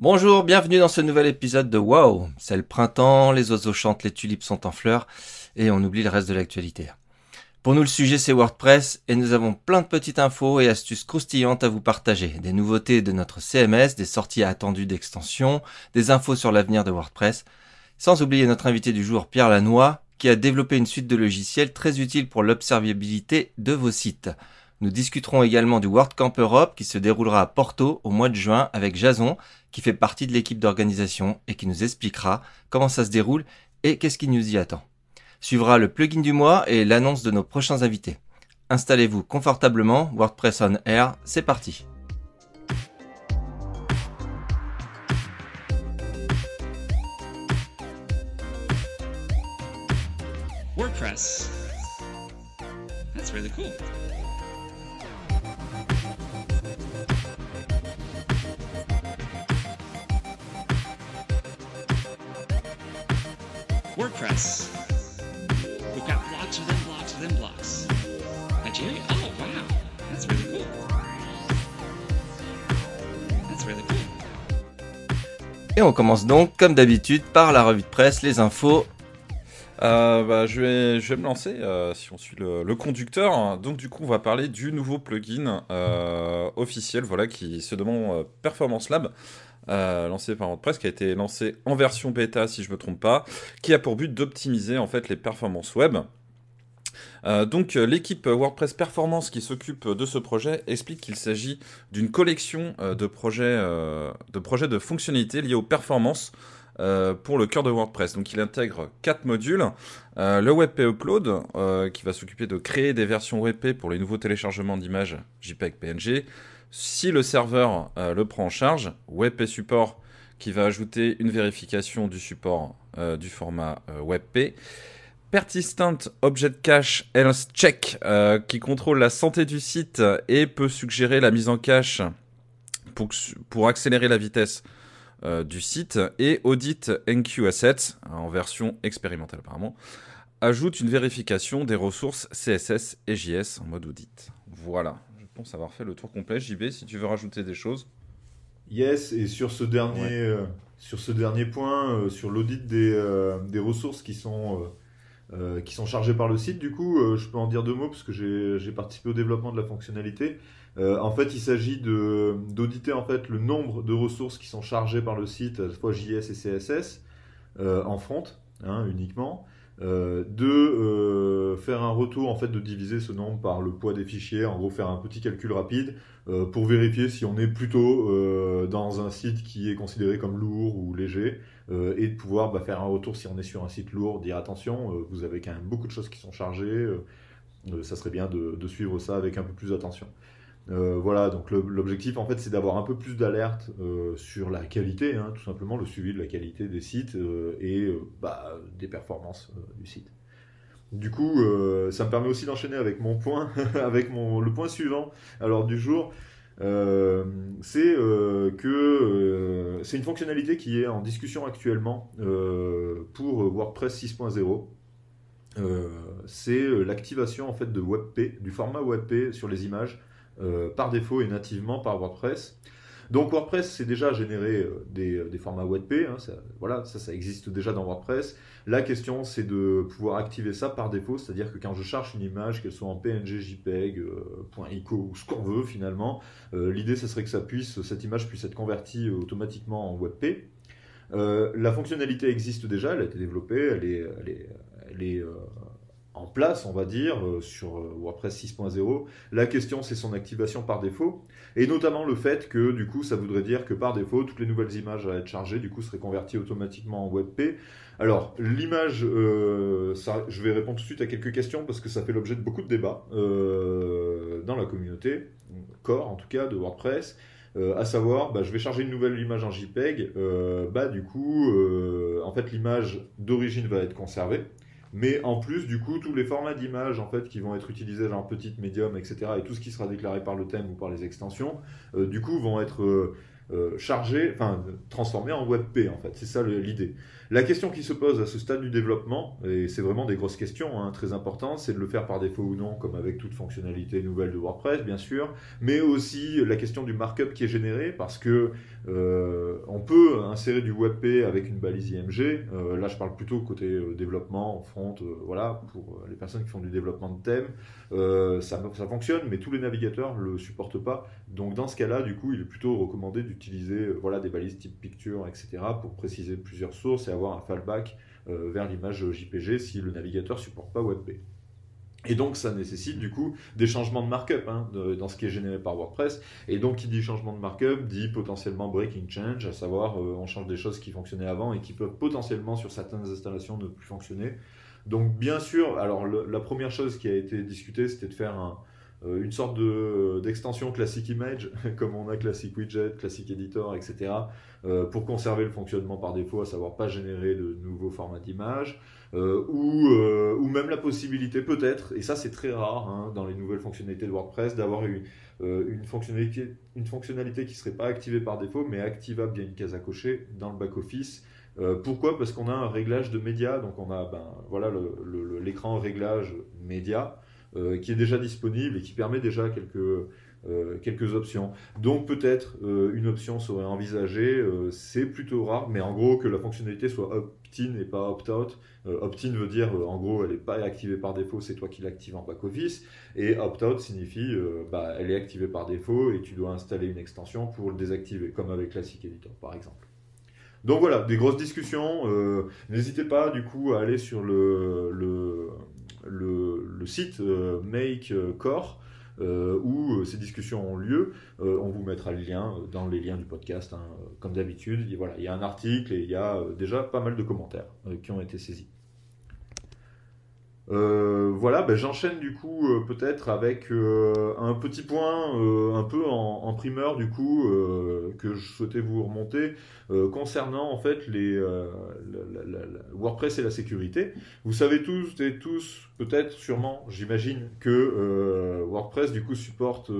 Bonjour, bienvenue dans ce nouvel épisode de Wow. C'est le printemps, les oiseaux chantent, les tulipes sont en fleurs et on oublie le reste de l'actualité. Pour nous, le sujet c'est WordPress et nous avons plein de petites infos et astuces croustillantes à vous partager. Des nouveautés de notre CMS, des sorties attendues d'extensions, des infos sur l'avenir de WordPress. Sans oublier notre invité du jour, Pierre Lannoy, qui a développé une suite de logiciels très utiles pour l'observabilité de vos sites. Nous discuterons également du WordCamp Europe qui se déroulera à Porto au mois de juin avec Jason qui fait partie de l'équipe d'organisation et qui nous expliquera comment ça se déroule et qu'est-ce qui nous y attend. Suivra le plugin du mois et l'annonce de nos prochains invités. Installez-vous confortablement, WordPress on Air, c'est parti. WordPress. That's really cool. WordPress. We've got blocks within blocks within blocks. Nigeria? Oh, wow. That's really cool. That's really cool. Et on commence donc, comme d'habitude, par la revue de presse, les infos. Euh, bah, je, vais, je vais me lancer euh, si on suit le, le conducteur. Donc du coup, on va parler du nouveau plugin euh, officiel, voilà, qui se demande Performance Lab, lancé par WordPress, qui a été lancé en version bêta, si je me trompe pas, qui a pour but d'optimiser en fait les performances web. Euh, donc euh, l'équipe WordPress Performance qui s'occupe de ce projet explique qu'il s'agit d'une collection euh, de projets, de projets de fonctionnalités liées aux performances pour le cœur de WordPress. Donc il intègre quatre modules. Le WebP Upload euh, qui va s'occuper de créer des versions WebP pour les nouveaux téléchargements d'images JPEG PNG. Si le serveur euh, le prend en charge, WebP Support qui va ajouter une vérification du support euh, du format euh, WebP. Persistent Object Cache Health Check qui contrôle la santé du site et peut suggérer la mise en cache pour, pour accélérer la vitesse du site. Et Audit NQ Assets, en version expérimentale apparemment, ajoute une vérification des ressources CSS et JS en mode audit. Voilà, pense avoir fait le tour complet. JB, si tu veux rajouter des choses. Yes, et sur ce dernier, Ouais. euh, sur ce dernier point, euh, sur l'audit des, euh, des ressources qui sont, qui sont chargées par le site, du coup, je peux en dire deux mots parce que j'ai participé au développement de la fonctionnalité. En fait, il s'agit d'auditer en fait le nombre de ressources qui sont chargées par le site, à la fois JS et CSS, en front, hein, uniquement. Euh, de euh, faire un retour, en fait, de diviser ce nombre par le poids des fichiers, en gros faire un petit calcul rapide euh, pour vérifier si on est plutôt dans un site qui est considéré comme lourd ou léger et de pouvoir bah, faire un retour si on est sur un site lourd, dire attention, vous avez quand même beaucoup de choses qui sont chargées, ça serait bien de, de suivre ça avec un peu plus d'attention. Euh, voilà, donc l'objectif en fait c'est d'avoir un peu plus d'alerte euh, sur la qualité, hein, tout simplement le suivi de la qualité des sites euh, et bah, des performances du site. Du coup, ça me permet aussi d'enchaîner avec mon point, avec mon, le point suivant alors du jour. C'est que c'est une fonctionnalité qui est en discussion actuellement pour WordPress 6.0. Euh, c'est l'activation en fait de WebP, du format WebP sur les images euh, par défaut et nativement par WordPress. Donc WordPress c'est déjà généré euh, des, des formats WebP, hein, ça, voilà, ça, ça existe déjà dans WordPress. La question c'est de pouvoir activer ça par défaut, c'est-à-dire que quand je cherche une image, qu'elle soit en PNG, JPEG, euh, .ico ou ce qu'on veut finalement, euh, l'idée ce serait que cette image puisse être convertie euh, automatiquement en WebP. Euh, la fonctionnalité existe déjà, elle a été développée, elle est, elle est, elle est euh, en place, on va dire, euh, sur euh, WordPress 6.0. La question, c'est son activation par défaut, et notamment le fait que, du coup, ça voudrait dire que par défaut, toutes les nouvelles images à être chargées, du coup, seraient converties automatiquement en WebP. Alors, l'image, euh, je vais répondre tout de suite à quelques questions parce que ça fait l'objet de beaucoup de débats euh, dans la communauté, core en tout cas, de WordPress. Euh, à savoir, bah, je vais charger une nouvelle image en JPEG, euh, bah, du coup, euh, en fait, l'image d'origine va être conservée. Mais en plus, du coup, tous les formats d'images en fait, qui vont être utilisés, genre petite, médium, etc., et tout ce qui sera déclaré par le thème ou par les extensions, euh, du coup, vont être, euh, euh, charger, enfin transformer en WebP en fait. C'est ça l'idée. La question qui se pose à ce stade du développement, et c'est vraiment des grosses questions hein, très importantes, c'est de le faire par défaut ou non, comme avec toute fonctionnalité nouvelle de WordPress bien sûr, mais aussi la question du markup qui est généré, parce que euh, on peut insérer du WebP avec une balise IMG. Euh, là, je parle plutôt côté euh, développement, front, voilà, pour les personnes qui font du développement de thème. Ça, fonctionne, mais tous les navigateurs le supportent pas. Donc, dans ce cas-là, du coup, il est plutôt recommandé d'utiliser des balises type picture, etc., pour préciser plusieurs sources un fallback euh, vers l'image JPG si le navigateur supporte pas WebP. Et donc, ça nécessite du coup des changements de markup hein, dans ce qui est généré par WordPress. Et donc, qui dit changement de markup dit potentiellement breaking change, à savoir euh, on change des choses qui fonctionnaient avant et qui peuvent potentiellement sur certaines installations ne plus fonctionner. Donc, bien sûr, alors la première chose qui a été discutée, c'était de faire un, une sorte de- d'extension Classic Image, comme on a Classic Widget, Classic Editor, etc., euh, pour conserver le fonctionnement par défaut, à savoir pas générer de nouveaux formats d'image. Euh, ou, euh, même la possibilité peut-être, et ça c'est très rare hein, dans les nouvelles fonctionnalités de WordPress, d'avoir une, euh, fonctionnalité, qui ne serait pas activée par défaut, mais activable via une case à cocher dans le back-office. Euh, pourquoi? Parce qu'on a un réglage de médias, donc on a ben, voilà l'écran réglage média euh, qui est déjà disponible et qui permet déjà quelques, euh, options. Donc peut-être euh, une option serait envisagée, euh, c'est plutôt rare, mais en gros que la fonctionnalité soit opt-in et pas opt-out. Euh, opt-in veut dire euh, en gros elle n'est pas activée par défaut, c'est toi qui l'actives en back-office. Et opt-out signifie euh, bah, elle est activée par défaut et tu dois installer une extension pour le désactiver, comme avec Classic Editor par exemple. Donc voilà, des grosses discussions. euh, N'hésitez pas du coup à aller sur le, le, site euh, Make Core euh, où euh, ces discussions ont lieu. Euh, on vous mettra le lien euh, dans les liens du podcast, hein, euh, comme d'habitude. Voilà, il y a un article et il y a euh, déjà pas mal de commentaires euh, qui ont été saisis. Euh, voilà, ben, j'enchaîne du coup euh, peut-être avec euh, un petit point un peu en, primeur du coup que je souhaitais vous remonter concernant en fait les WordPress et la sécurité. Vous savez tous et tous peut-être sûrement, j'imagine que WordPress du coup supporte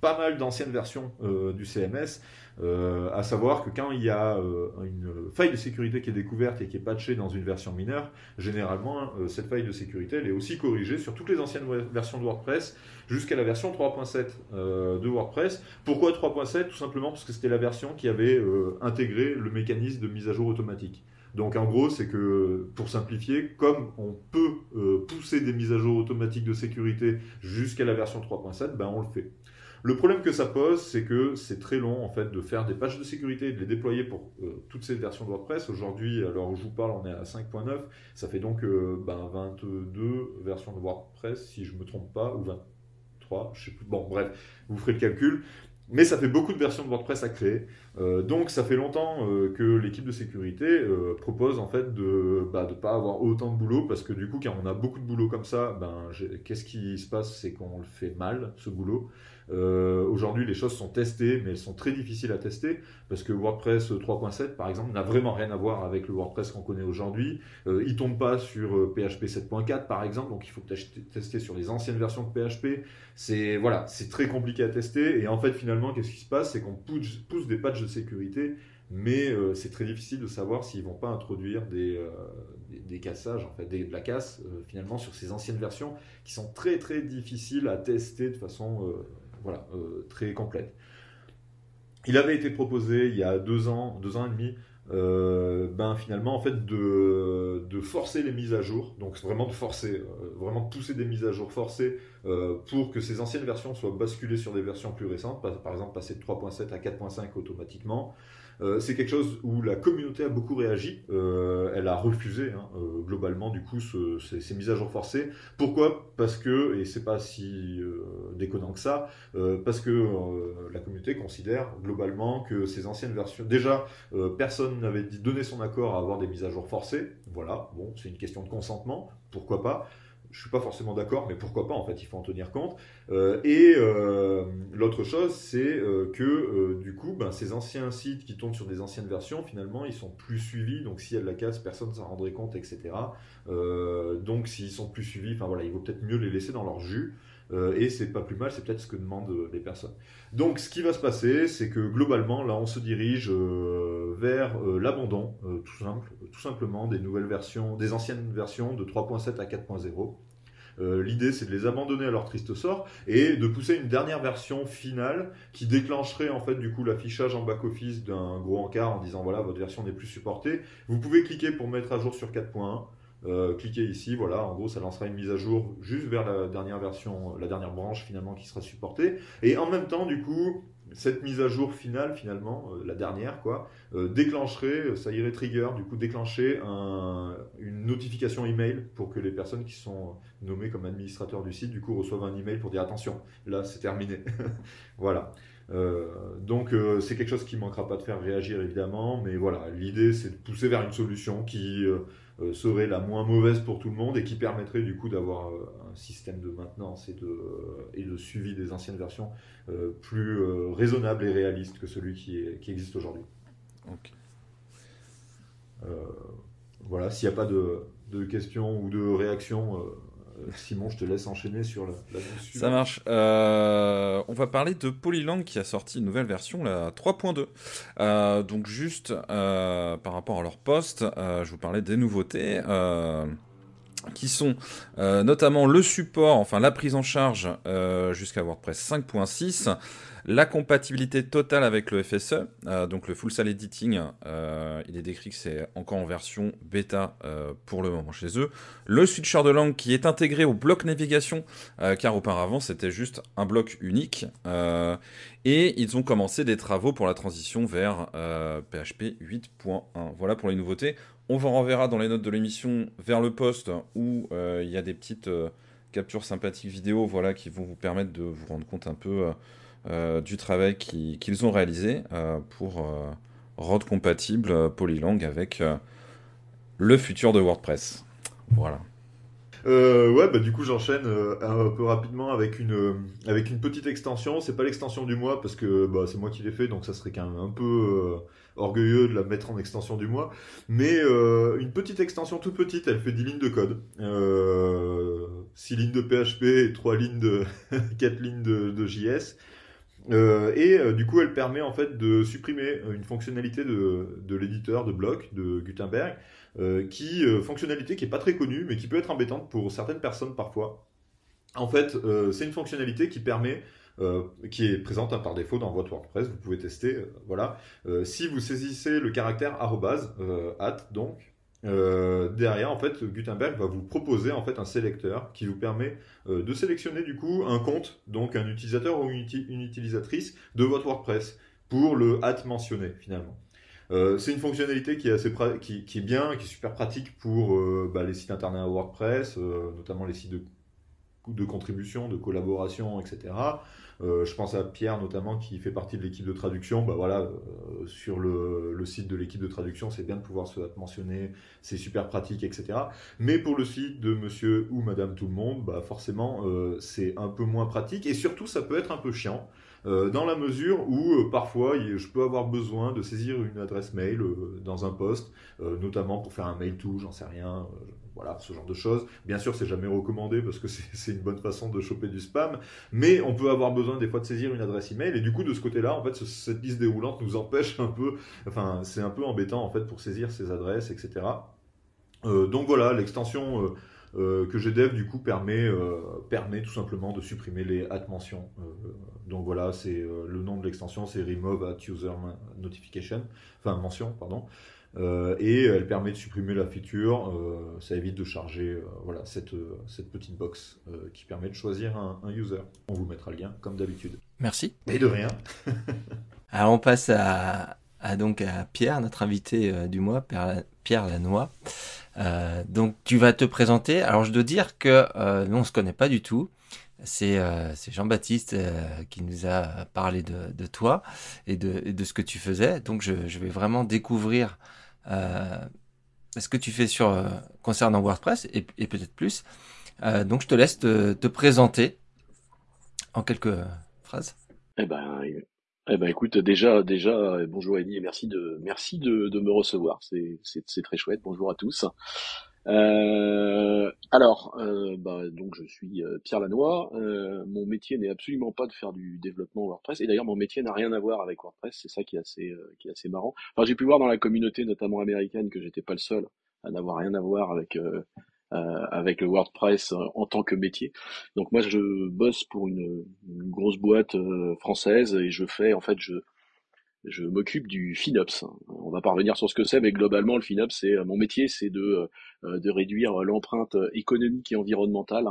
pas mal d'anciennes versions du CMS, euh, à savoir que quand il y a euh, une faille de sécurité qui est découverte et qui est patchée dans une version mineure, généralement euh, cette faille de sécurité elle est aussi corrigée sur toutes les anciennes versions de WordPress jusqu'à la version 3.7 euh, de WordPress. Pourquoi 3.7 Tout simplement parce que c'était la version qui avait intégré le mécanisme de mise à jour automatique. Donc en gros, c'est que pour simplifier, comme on peut pousser des mises à jour automatiques de sécurité jusqu'à la version 3.7, ben on le fait. Le problème que ça pose, c'est que c'est très long en fait de faire des patchs de sécurité et de les déployer pour euh, toutes ces versions de WordPress. Aujourd'hui, où je vous parle, on est à 5.9. Ça fait donc euh, ben, 22 versions de WordPress, si je me trompe pas, ou 23, je sais plus. Bon, bref, vous ferez le calcul. Mais ça fait beaucoup de versions de WordPress à créer. Euh, donc ça fait longtemps que l'équipe de sécurité propose en fait de ne bah, pas avoir autant de boulot parce que du coup quand on a beaucoup de boulot comme ça, ben, qu'est-ce qui se passe? C'est qu'on le fait mal ce boulot. Euh, Aujourd'hui les choses sont testées mais elles sont très difficiles à tester parce que WordPress 3.7 par exemple n'a vraiment rien à voir avec le WordPress qu'on connaît aujourd'hui. Euh, il tombe pas sur euh, PHP 7.4 par exemple donc il faut tester sur les anciennes versions de PHP c'est voilà, très compliqué à tester et en fait finalement qu'est-ce qui se passe, c'est qu'on pousse, des patchs de sécurité, mais euh, c'est très difficile de savoir s'ils vont pas introduire des, euh, des, cassages en fait, des, de la euh, finalement sur ces anciennes versions qui sont très très difficiles à tester de façon euh, voilà euh, très complète. Il avait été proposé il y a deux ans, deux ans et demi, euh, ben finalement en fait de, de forcer les mises à jour, donc vraiment de forcer, euh, vraiment de pousser des mises à jour forcées pour que ces anciennes versions soient basculées sur des versions plus récentes, par exemple passer de 3.7 à 4.5 automatiquement. Euh, c'est quelque chose où la communauté a beaucoup réagi. Euh, elle a refusé hein, euh, globalement du coup ce- ces, ces mises à jour forcées. Pourquoi? Parce que et c'est pas si déconnant que ça, parce que la communauté considère globalement que ces anciennes versions, déjà personne n'avait donné son accord à avoir des mises à jour forcées. Voilà, bon, c'est une question de consentement. Pourquoi pas? Je suis pas forcément d'accord, mais pourquoi pas En fait, il faut en tenir compte. Euh, et euh, l'autre chose, c'est euh, que du coup, ben, ces anciens sites qui tournent sur des anciennes versions, finalement, ils sont plus suivis. Donc, a de la casse, personne ne s'en rendrait compte, etc. Donc, s'ils sont plus suivis, enfin voilà, il vaut peut-être mieux les laisser dans leur jus. Euh, et c'est pas plus mal, c'est peut-être ce que demandent euh, les personnes. Donc, ce qui va se passer, c'est que globalement, là, on se dirige euh, vers l'abandon, tout, simple, tout simplement, des nouvelles versions, des anciennes versions de 3.7 à 4.0. Euh, L'idée, c'est de les abandonner à leur triste sort et de pousser une dernière version finale qui déclencherait en fait du coup l'affichage en back office d'un gros encart en disant voilà votre version n'est plus supportée. Vous pouvez cliquer pour mettre à jour sur 4.1. Euh, cliquez ici, voilà, en gros ça lancera une mise à jour juste vers la dernière version, la dernière branche finalement qui sera supportée. Et en même temps, du coup, cette mise à jour finale finalement, euh, la dernière quoi, euh, déclencherait, ça irait trigger, du coup déclencher un, une notification email pour que les personnes qui sont nommées comme administrateurs du site du coup reçoivent un email pour dire attention, là c'est terminé. voilà. Donc c'est quelque chose qui manquera pas de faire réagir évidemment, mais voilà, l'idée c'est de pousser vers une solution qui serait la moins mauvaise pour tout le monde et qui permettrait du coup d'avoir euh, un système de maintenance et de, et de suivi des anciennes versions euh, plus euh, raisonnable et réaliste que celui qui, est, qui existe aujourd'hui. Euh, voilà, s'il n'y a pas de, de questions ou de réactions, euh, euh, Simon, je te laisse enchaîner sur la, Ça marche. Euh, on va parler de Polylang qui a sorti une nouvelle version, la 3.2. Euh, donc juste euh, par rapport à leur poste, euh, je vous parlais des nouveautés. euh, qui sont euh, notamment le support, enfin la prise en charge euh, jusqu'à WordPress 5.6, la compatibilité totale avec le FSE, euh, donc le Full Sail Editing, euh, il est décrit que c'est encore en version bêta euh, pour le moment chez eux, le switcher de langue qui est intégré au bloc navigation, car auparavant c'était juste un bloc unique, et ils ont commencé des travaux pour la transition vers PHP 8.1. Voilà pour les nouveautés. On vous renverra dans les notes de l'émission vers le post où il y a des petites captures sympathiques vidéo voilà, qui vont vous permettre de vous rendre compte un peu du travail qui- qu'ils ont réalisé euh, pour euh, rendre compatible euh, Polylang avec euh, le futur de WordPress. Voilà. Euh, ouais, bah du coup j'enchaîne euh, un peu rapidement avec une euh, avec une petite extension. C'est pas l'extension du mois parce que bah, c'est moi qui l'ai fait, donc ça serait quand même un peu euh, orgueilleux de la mettre en extension du mois. Mais euh, une petite extension toute petite, elle fait 10 lignes de code, euh, 6 lignes de PHP et 3 lignes de 4 lignes de JS. Euh, et euh, du coup, elle permet en fait de supprimer une fonctionnalité de, l'éditeur de bloc de Gutenberg euh, qui euh, fonctionnalité qui est pas très connue, mais qui peut être embêtante pour certaines personnes parfois. En fait, euh, c'est une fonctionnalité qui permet, euh, qui est présente hein, par défaut dans votre WordPress. Vous pouvez tester, euh, voilà. Euh, si vous saisissez le caractère arrobase, euh, at donc. Euh, derrière, en fait, Gutenberg va vous proposer en fait un sélecteur qui vous permet euh, de sélectionner du coup un compte, donc un utilisateur ou une, uti- une utilisatrice de votre WordPress pour le at mentionné finalement. Euh, c'est une fonctionnalité qui est bien, qui est super pratique pour bah, les sites internet WordPress, notamment les sites de, de contribution, de collaboration, etc. Euh, je pense à Pierre notamment qui fait partie de l'équipe de traduction. Bah voilà, euh, sur le, site de l'équipe de traduction, c'est bien de pouvoir se mentionner, c'est super pratique, etc. Mais pour le site de Monsieur ou Madame tout le monde, bah forcément euh, c'est un peu moins pratique et surtout ça peut être un peu chiant. Dans la mesure où parfois je peux avoir besoin de saisir une adresse mail dans un poste, notamment pour faire un mail to, j'en sais rien, voilà, ce genre de choses. Bien sûr, c'est jamais recommandé parce que c'est une bonne façon de choper du spam, mais on peut avoir besoin des fois de saisir une adresse email et du coup de ce côté-là, en fait, ce- cette liste déroulante nous empêche un peu, enfin, c'est un peu embêtant en fait pour saisir ces adresses, etc. Euh, donc voilà, l'extension euh, euh, que j'ai dev du coup permet, euh, permet tout simplement de supprimer les at mentions. Donc voilà, c'est le nom de l'extension, c'est remove at user notification, enfin mention, pardon. Euh, et elle permet de supprimer la feature, euh, ça évite de charger euh, voilà, cette, euh, cette petite box euh, qui permet de choisir un, un user. On vous mettra le lien comme d'habitude. Merci. Et de rien. Alors on passe à, à donc à Pierre, notre invité euh, du mois, Pierre. Euh, donc tu vas te présenter. Alors je dois dire que euh, nous on se connaît pas du tout. C'est euh, c'est Jean-Baptiste euh, qui nous a parlé de, de toi et de, et de ce que tu faisais. Donc je, je vais vraiment découvrir euh, ce que tu fais sur euh, concernant WordPress et, peut-être plus. Euh, donc je te laisse te, te présenter en quelques phrases. Eh ben, eh ben, écoute, déjà, déjà, euh, bonjour Eddie et merci de, merci de, de me recevoir. C'est très chouette. Bonjour à tous. Euh, alors, euh, bah, donc je suis euh, Pierre Lanois. Euh, mon métier n'est absolument pas de faire du développement WordPress. Et d'ailleurs, mon métier n'a rien à voir avec WordPress. C'est ça qui est assez, euh, qui est assez marrant. Enfin, j'ai pu voir dans la communauté, notamment américaine, que j'étais pas le seul à n'avoir rien à voir avec euh, avec le WordPress en tant que métier. Donc moi, je bosse pour une, une grosse boîte française et je fais, en fait, je je m'occupe du FinOps. On va pas revenir sur ce que c'est, mais globalement, le FinOps, c'est mon métier, c'est de, euh, de réduire l'empreinte économique et environnementale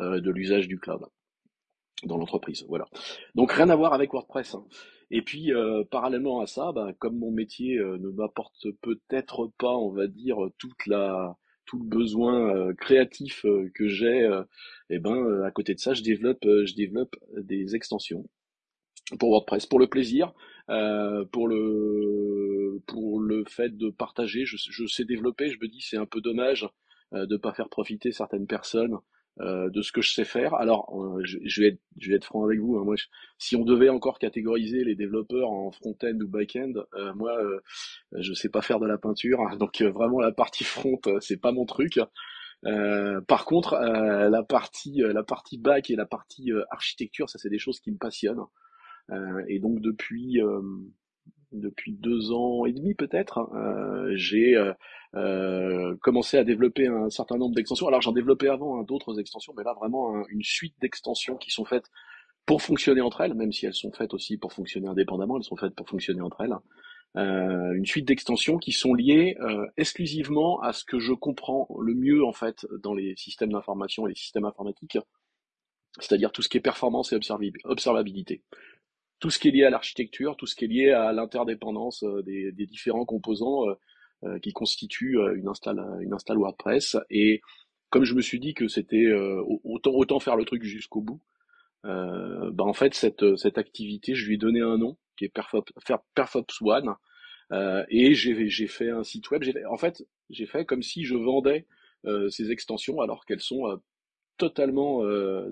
euh, de l'usage du cloud dans l'entreprise. Voilà. Donc rien à voir avec WordPress. hein. Et puis euh, parallèlement à ça, bah, comme mon métier euh, ne m'apporte peut-être pas, on va dire, toute la tout le besoin euh, créatif euh, que j'ai, euh, eh ben euh, à côté de ça, je développe euh, je développe des extensions pour WordPress, pour le plaisir, euh, pour le pour le fait de partager. Je, je sais développer. Je me dis c'est un peu dommage euh, de pas faire profiter certaines personnes euh, de ce que je sais faire. Alors euh, je, je vais être je vais être franc avec vous. hein. Moi, si on devait encore catégoriser les développeurs en front-end ou back-end, euh, moi euh, je sais pas faire de la peinture. hein. Donc vraiment la partie front, c'est pas mon truc. Euh, par contre, euh, la partie euh, la partie back et la partie architecture, ça c'est des choses qui me passionnent. Euh, et donc depuis euh, depuis deux ans et demi peut-être, euh, j'ai euh, euh, commencé à développer un certain nombre d'extensions. Alors j'en développais avant hein, d'autres extensions, mais là vraiment un- une suite d'extensions qui sont faites pour fonctionner entre elles, même si elles sont faites aussi pour fonctionner indépendamment, elles sont faites pour fonctionner entre elles. Euh, une suite d'extensions qui sont liées exclusivement à ce que je comprends le mieux en fait dans les systèmes d'information et les systèmes informatiques, c'est-à-dire tout ce qui est performance et observabilité tout ce qui est lié à l'architecture, tout ce qui est lié à l'interdépendance euh, des, des différents composants euh, euh, qui constituent une install, une install WordPress. Et comme je me suis dit que c'était autant, autant faire le truc jusqu'au bout, euh, bah en fait cette, cette activité, je lui ai donné un nom qui est Perfop, Fer- Perfops One. Euh, et j'ai fait un site web. En fait, j'ai fait comme si je vendais euh, ces extensions alors qu'elles sont totalement,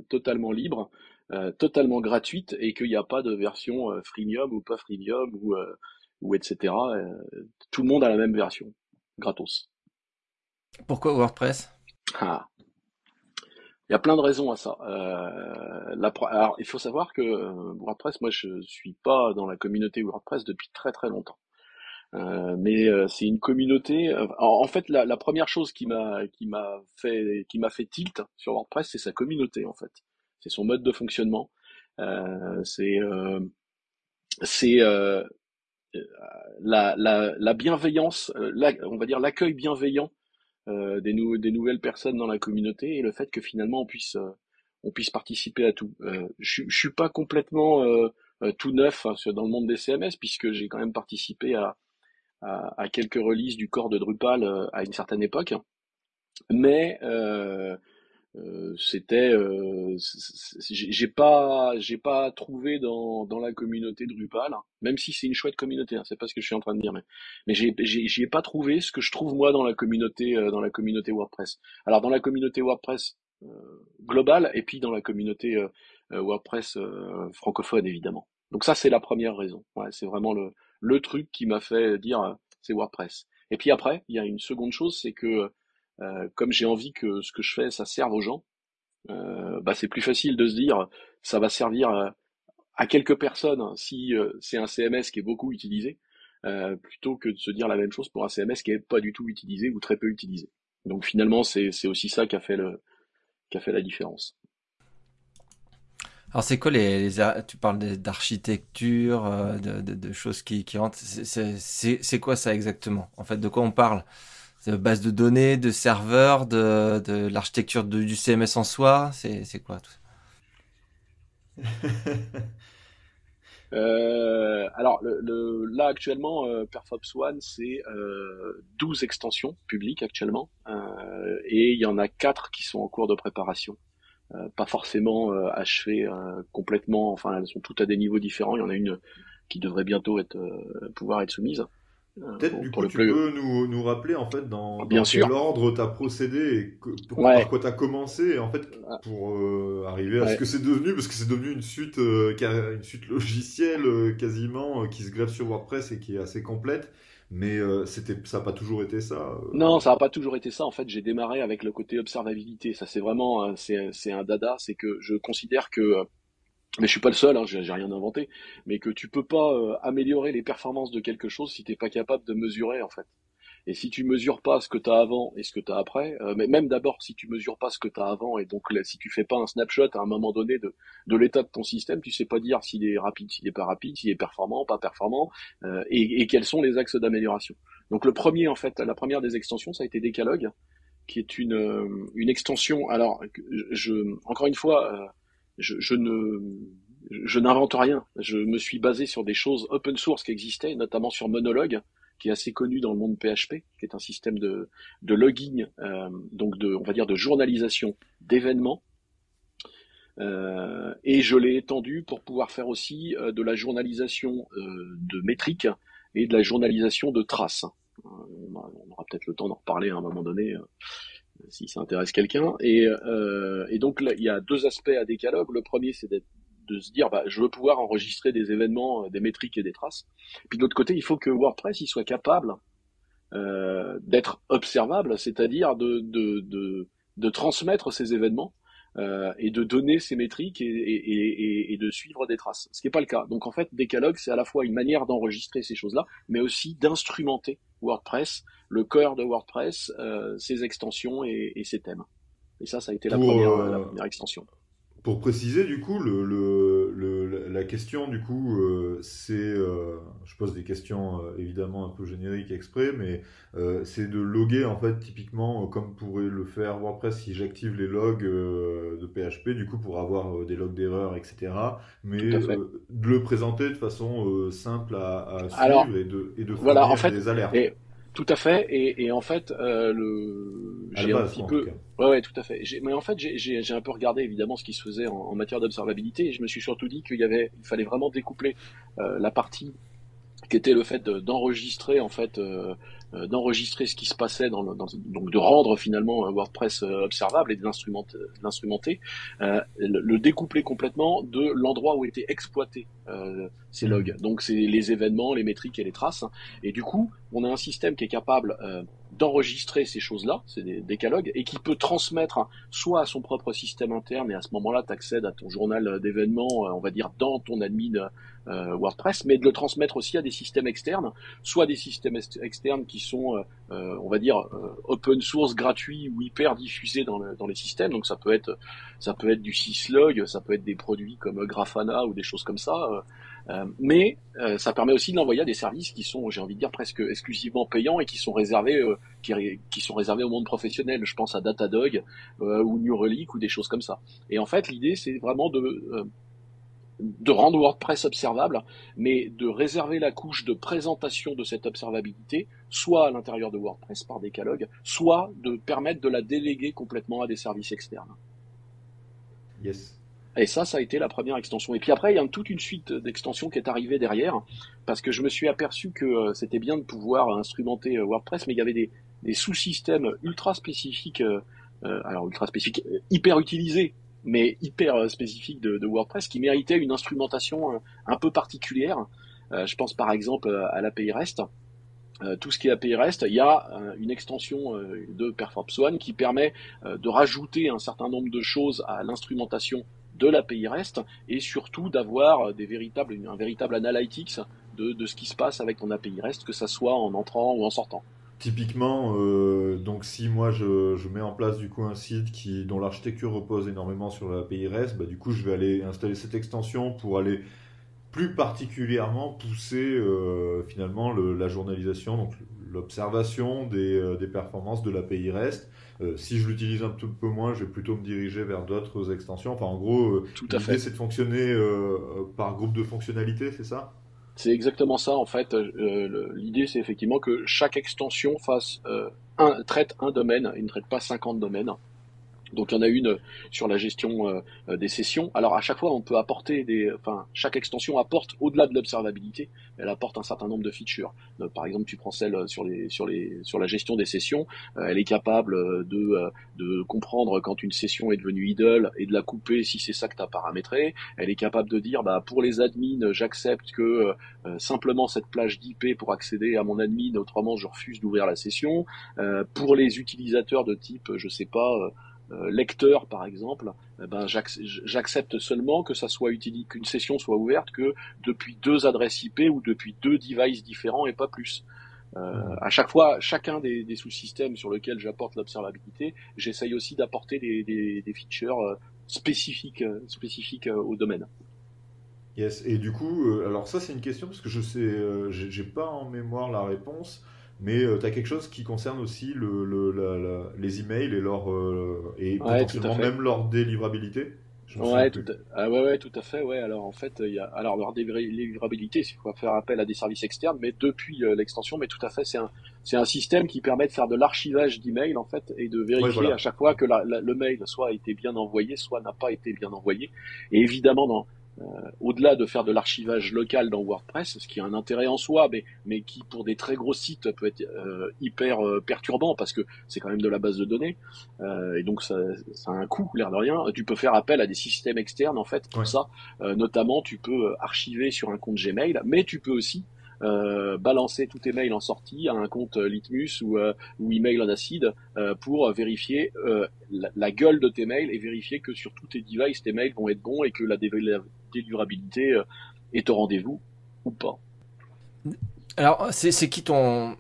totalement libre, euh, totalement gratuite et qu'il n'y a pas de version euh, freemium ou pas freemium ou, euh, ou etc. Euh, tout le monde a la même version, gratos. Pourquoi WordPress? Ah. Il y a plein de raisons à ça. Euh, la Alors, il faut savoir que euh, WordPress, moi, je suis pas dans la communauté WordPress depuis très très longtemps. Euh, mais euh, c'est une communauté. euh, en, en fait, la, la première chose qui m'a qui m'a fait qui m'a fait tilt sur WordPress, c'est sa communauté en fait. C'est son mode de fonctionnement. Euh, c'est euh, c'est euh, la, la, la bienveillance, la- on va dire l'accueil bienveillant des, nou- des nouvelles personnes dans la communauté et le fait que finalement on puisse on puisse participer à tout. Euh, je, suis pas complètement euh, tout neuf hein, dans le monde des CMS puisque j'ai quand même participé à, à, à quelques releases du corps de Drupal à une certaine époque, mais euh, c'était euh, j'ai pas j'ai pas trouvé dans dans la communauté Drupal même si c'est une chouette communauté hein, c'est pas ce que je suis en train de dire mais mais j'ai j'y ai pas trouvé ce que je trouve moi dans la communauté euh, dans la communauté WordPress. Alors dans la communauté WordPress euh, globale et puis dans la communauté euh, WordPress francophone évidemment. Donc ça c'est la première raison. Ouais c'est vraiment le le truc qui m'a fait dire c'est WordPress. Et puis après il y a une seconde chose c'est que comme j'ai envie que ce que je fais, ça serve aux gens, euh, bah c'est plus facile de se dire ça va servir euh, à quelques personnes si euh, c'est un CMS qui est beaucoup utilisé, euh, plutôt que de se dire la même chose pour un CMS qui est pas du tout utilisé ou très peu utilisé. Donc finalement, c'est aussi ça qui a fait le qui a fait la différence. Alors c'est quoi les, tu parles d'architecture, euh, de, de, choses qui, qui rentrent. C'est quoi ça exactement? En fait, de quoi on parle? De base de données, de serveurs, de, l'architecture du CMS en soi. C'est quoi tout ça? Euh, alors là actuellement, euh, One, c'est euh, 12 extensions publiques actuellement, euh, et il y en a quatre qui sont en cours de préparation. Euh, pas forcément euh, achevées euh, complètement, enfin elles sont toutes à des niveaux différents. Il y en a une qui devrait bientôt euh, pouvoir être soumise. Peut-être Bon, du coup tu plus- peux nous, nous rappeler en fait dans, Bien dans sûr. quel ordre tu as procédé et que- pour- Ouais. par quoi tu as commencé et en fait pour euh, arriver à ce que c'est devenu parce que c'est devenu une suite euh, une suite logicielle euh, quasiment euh, qui se greffe sur WordPress et qui est assez complète mais euh, c'était ça n'a pas toujours été ça. euh. Non, ça n'a pas toujours été ça. En fait, j'ai démarré avec le côté observabilité. Ça, c'est vraiment, euh, c'est, c'est un dada. C'est que je considère que, euh, mais je suis pas le seul, hein, j'ai, rien inventé, mais que tu peux pas euh, améliorer les performances de quelque chose si t'es pas capable de mesurer, en fait. Et si tu mesures pas ce que tu as avant et ce que tu as après, euh, mais même d'abord si tu mesures pas ce que tu as avant et donc si tu fais pas un snapshot à un moment donné de, de l'état de ton système, tu sais pas dire s'il est rapide, s'il est pas rapide, s'il est performant, pas performant, euh, et, et quels sont les axes d'amélioration. Donc le premier en fait, la première des extensions, ça a été Decalogue, qui est une euh, une extension. Alors je encore une fois, euh, je, ne je n'invente rien. Je me suis basé sur des choses open source qui existaient, notamment sur Monologue, qui est assez connu dans le monde PHP, qui est un système de, de logging, euh, donc de, on va dire de journalisation d'événements. Euh, et je l'ai étendu pour pouvoir faire aussi euh, de la journalisation euh, de métriques et de la journalisation de traces. Euh, on, aura peut-être le temps d'en reparler à un moment donné si ça intéresse quelqu'un. Et, euh, et donc il y a deux aspects à Decalogue. Le premier, c'est de se dire, bah, je veux pouvoir enregistrer des événements, euh, des métriques et des traces. Puis de l'autre côté, il faut que WordPress il soit capable euh, d'être observable, c'est-à-dire de, de, de, de transmettre ces événements euh, et de donner ces métriques et, et, et, et de suivre des traces. Ce qui n'est pas le cas. Donc en fait, Decalogue, c'est à la fois une manière d'enregistrer ces choses-là, mais aussi d'instrumenter WordPress, le cœur de WordPress, euh, ses extensions et, et ses thèmes. Et ça, ça a été la, Pour, première, euh, la première extension. Pour préciser, du coup, le, le, le- la question, du coup, euh, c'est, euh, je pose des questions euh, évidemment un peu génériques exprès, mais c'est de loguer en fait typiquement comme pourrait le faire WordPress si j'active les logs de PHP, du coup pour avoir des logs d'erreurs, etc. Mais de le présenter de façon simple à, à suivre Alors, et de, et de voilà, fournir en fait, des alertes. Et tout à fait. Et, et en fait, euh, le j'ai un petit peu. Ouais, ouais, tout à fait. Mais en fait, j'ai- un peu regardé évidemment ce qui se faisait en, en matière d'observabilité et je me suis surtout dit qu'il y avait, il fallait vraiment découpler euh, la partie qui était le fait de- d'enregistrer en fait, euh, euh, d'enregistrer ce qui se passait dans, le, dans donc de rendre finalement WordPress euh, observable et de l'instrumenter, euh, le, le découpler complètement de l'endroit où étaient exploités euh, ces Mhm. logs. Donc c'est les événements, les métriques et les traces. Et du coup, on a un système qui est capable euh, d'enregistrer ces choses-là, c'est des décalogues, et qui peut transmettre soit à son propre système interne, et à ce moment-là, tu accèdes à ton journal d'événements, euh, on va dire, dans ton admin euh, WordPress, mais de le transmettre aussi à des systèmes externes, soit des systèmes ex- externes qui sont, euh, euh, on va dire, euh, open source, gratuits ou hyper diffusés dans, dans les systèmes. Donc ça peut être, ça peut être du syslog, ça peut être des produits comme Grafana ou des choses comme ça. Euh, mais euh, ça permet aussi de l'envoyer à des services qui sont, j'ai envie de dire, presque exclusivement payants et qui sont réservés, euh, qui, qui sont réservés au monde professionnel. Je pense à Datadog euh, ou New Relic ou des choses comme ça. Et en fait, l'idée, c'est vraiment de euh, de rendre WordPress observable, mais de réserver la couche de présentation de cette observabilité, soit à l'intérieur de WordPress par décalogue, soit de permettre de la déléguer complètement à des services externes. Yes. Et ça, ça a été la première extension. Et puis après, il y a toute une suite d'extensions qui est arrivée derrière, parce que je me suis aperçu que euh, c'était bien de pouvoir instrumenter euh, WordPress, mais il y avait des, sous-systèmes ultra spécifiques, euh, alors ultra spécifiques, hyper utilisés, mais hyper spécifiques de, WordPress, qui méritaient une instrumentation un peu particulière. Je pense par exemple à l'API REST. Tout ce qui est API REST, il y a une extension de Performance One qui permet de rajouter un certain nombre de choses à l'instrumentation de l'API REST et surtout d'avoir des véritables, un véritable analytics de, de ce qui se passe avec ton API REST, que ça soit en entrant ou en sortant. Typiquement, euh, donc si moi je, je mets en place du coup un site qui, dont l'architecture repose énormément sur l'API REST, bah, du coup je vais aller installer cette extension pour aller plus particulièrement pousser euh, finalement le- la journalisation, donc l'observation des, euh, des performances de l'API REST. Euh, si je l'utilise un tout peu moins, je vais plutôt me diriger vers d'autres extensions. Enfin, en gros, euh, l'idée c'est de fonctionner euh, par groupe de fonctionnalités, c'est ça? C'est exactement ça en fait. L'idée c'est effectivement que chaque extension fasse un, traite un domaine, il ne traite pas 50 domaines. Donc il y en a une sur la gestion euh, des sessions. Alors à chaque fois, on peut apporter des, enfin chaque extension apporte au-delà de l'observabilité, elle apporte un certain nombre de features. Donc, par exemple, tu prends celle sur les sur les sur la gestion des sessions, euh, elle est capable de euh, de comprendre quand une session est devenue idle et de la couper si c'est ça que tu as paramétré. Elle est capable de dire bah pour les admins, j'accepte que simplement cette plage d'IP pour accéder à mon admin, autrement je refuse d'ouvrir la session. pour les utilisateurs de type, je sais pas euh, lecteur par exemple, eh ben j'accepte seulement que ça soit qu'une session soit ouverte que depuis deux adresses IP ou depuis deux devices différents et pas plus. Euh, à chaque fois, chacun des, des sous-systèmes sur lesquels j'apporte l'observabilité, j'essaye aussi d'apporter des, des, des, features euh, spécifiques, euh, spécifiques au domaine. Yes. Et du coup, alors ça c'est une question parce que je sais, j'ai pas en mémoire la réponse mais euh, tu as quelque chose qui concerne aussi le, le, les emails et leur euh, et potentiellement même leur délivrabilité. Ouais tout, à... Ah ouais, ouais, tout à fait. Ouais. Alors en fait, il y a alors leur délivrabilité, il faut faire appel à des services externes, mais depuis euh, l'extension, mais tout à fait, c'est un c'est un système qui permet de faire de l'archivage d'emails en fait et de vérifier à chaque fois que la, le mail soit a été bien envoyé, soit n'a pas été bien envoyé. Et évidemment, dans au-delà de faire de l'archivage local dans WordPress, ce qui a un intérêt en soi, mais, mais qui pour des très gros sites peut être euh, hyper euh, perturbant parce que c'est quand même de la base de données et donc ça, ça, a un coût, l'air de rien. Tu peux faire appel à des systèmes externes en fait pour ça. notamment, tu peux archiver sur un compte Gmail, mais tu peux aussi euh, balancer tous tes mails en sortie à un compte Litmus ou, euh, ou email en acide euh, pour vérifier la, gueule de tes mails et vérifier que sur tous tes devices tes mails vont être bons et que la délurabilité est au rendez-vous ou pas. Alors c'est qui ton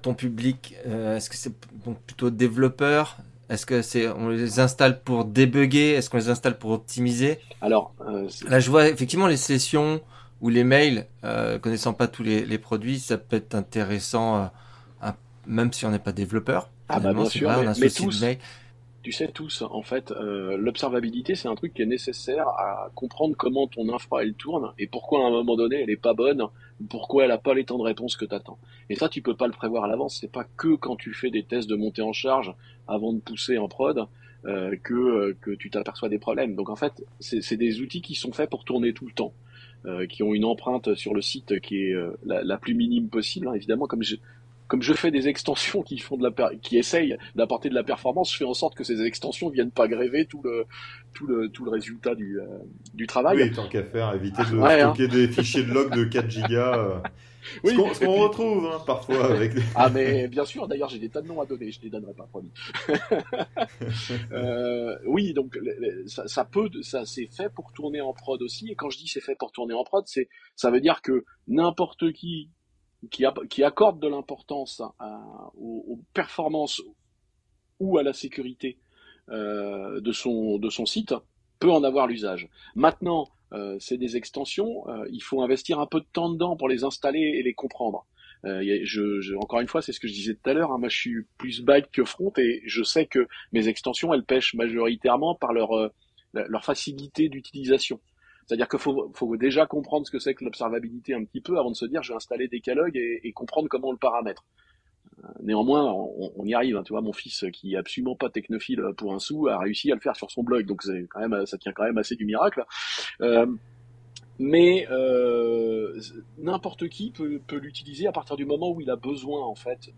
ton public Est-ce que c'est donc plutôt développeurs? Est-ce que c'est on les installe pour débugger? Est-ce qu'on les installe pour optimiser? Alors là, je vois effectivement les sessions ou les mails, euh, connaissant pas tous les, les, produits, ça peut être intéressant, euh, même si on n'est pas développeur. Ah bah bien sûr, mais, mais tous, tu sais tous, en fait, euh, l'observabilité, c'est un truc qui est nécessaire à comprendre comment ton infra elle tourne et pourquoi à un moment donné elle est pas bonne, pourquoi elle a pas les temps de réponse que tu attends. Et ça, tu peux pas le prévoir à l'avance. C'est pas que quand tu fais des tests de montée en charge avant de pousser en prod. Euh, que, que tu t'aperçois des problèmes. Donc en fait, c'est des outils qui sont faits pour tourner tout le temps. Euh, qui ont une empreinte sur le site qui est euh, la, la, plus minime possible. Hein. Évidemment, comme je, comme je fais des extensions qui font de la qui essayent d'apporter de la performance, je fais en sorte que ces extensions viennent pas gréver tout le tout le tout le résultat du euh, du travail. Oui, tant qu'à faire, éviter de ouais, hein. stocker des fichiers de log de 4 gigas. Oui, ce qu'on retrouve hein, parfois avec. Ah mais bien sûr. D'ailleurs, j'ai des tas de noms à donner. Je les donnerai pas, promis. euh, oui, donc ça, ça peut, ça c'est fait pour tourner en prod aussi. Et quand je dis c'est fait pour tourner en prod, c'est ça veut dire que n'importe qui qui, qui accorde de l'importance aux, aux, performances ou à la sécurité euh, de son de son site peut en avoir l'usage. Maintenant, c'est des extensions, euh, il faut investir un peu de temps dedans pour les installer et les comprendre. Euh, je, je, encore une fois, c'est ce que je disais tout à l'heure. Hein, moi, je suis plus back que front et je sais que mes extensions, elles pêchent majoritairement par leur euh, leur facilité d'utilisation. C'est-à-dire qu'il faut, faut, déjà comprendre ce que c'est que l'observabilité un petit peu avant de se dire je vais installer des et, et comprendre comment le paramètre. Néanmoins, on, y arrive. Hein, tu vois, mon fils, qui est absolument pas technophile pour un sou, a réussi à le faire sur son blog. Donc c'est quand même, ça tient quand même assez du miracle. Euh, mais euh, n'importe qui peut, l'utiliser à partir du moment où il a besoin, en fait,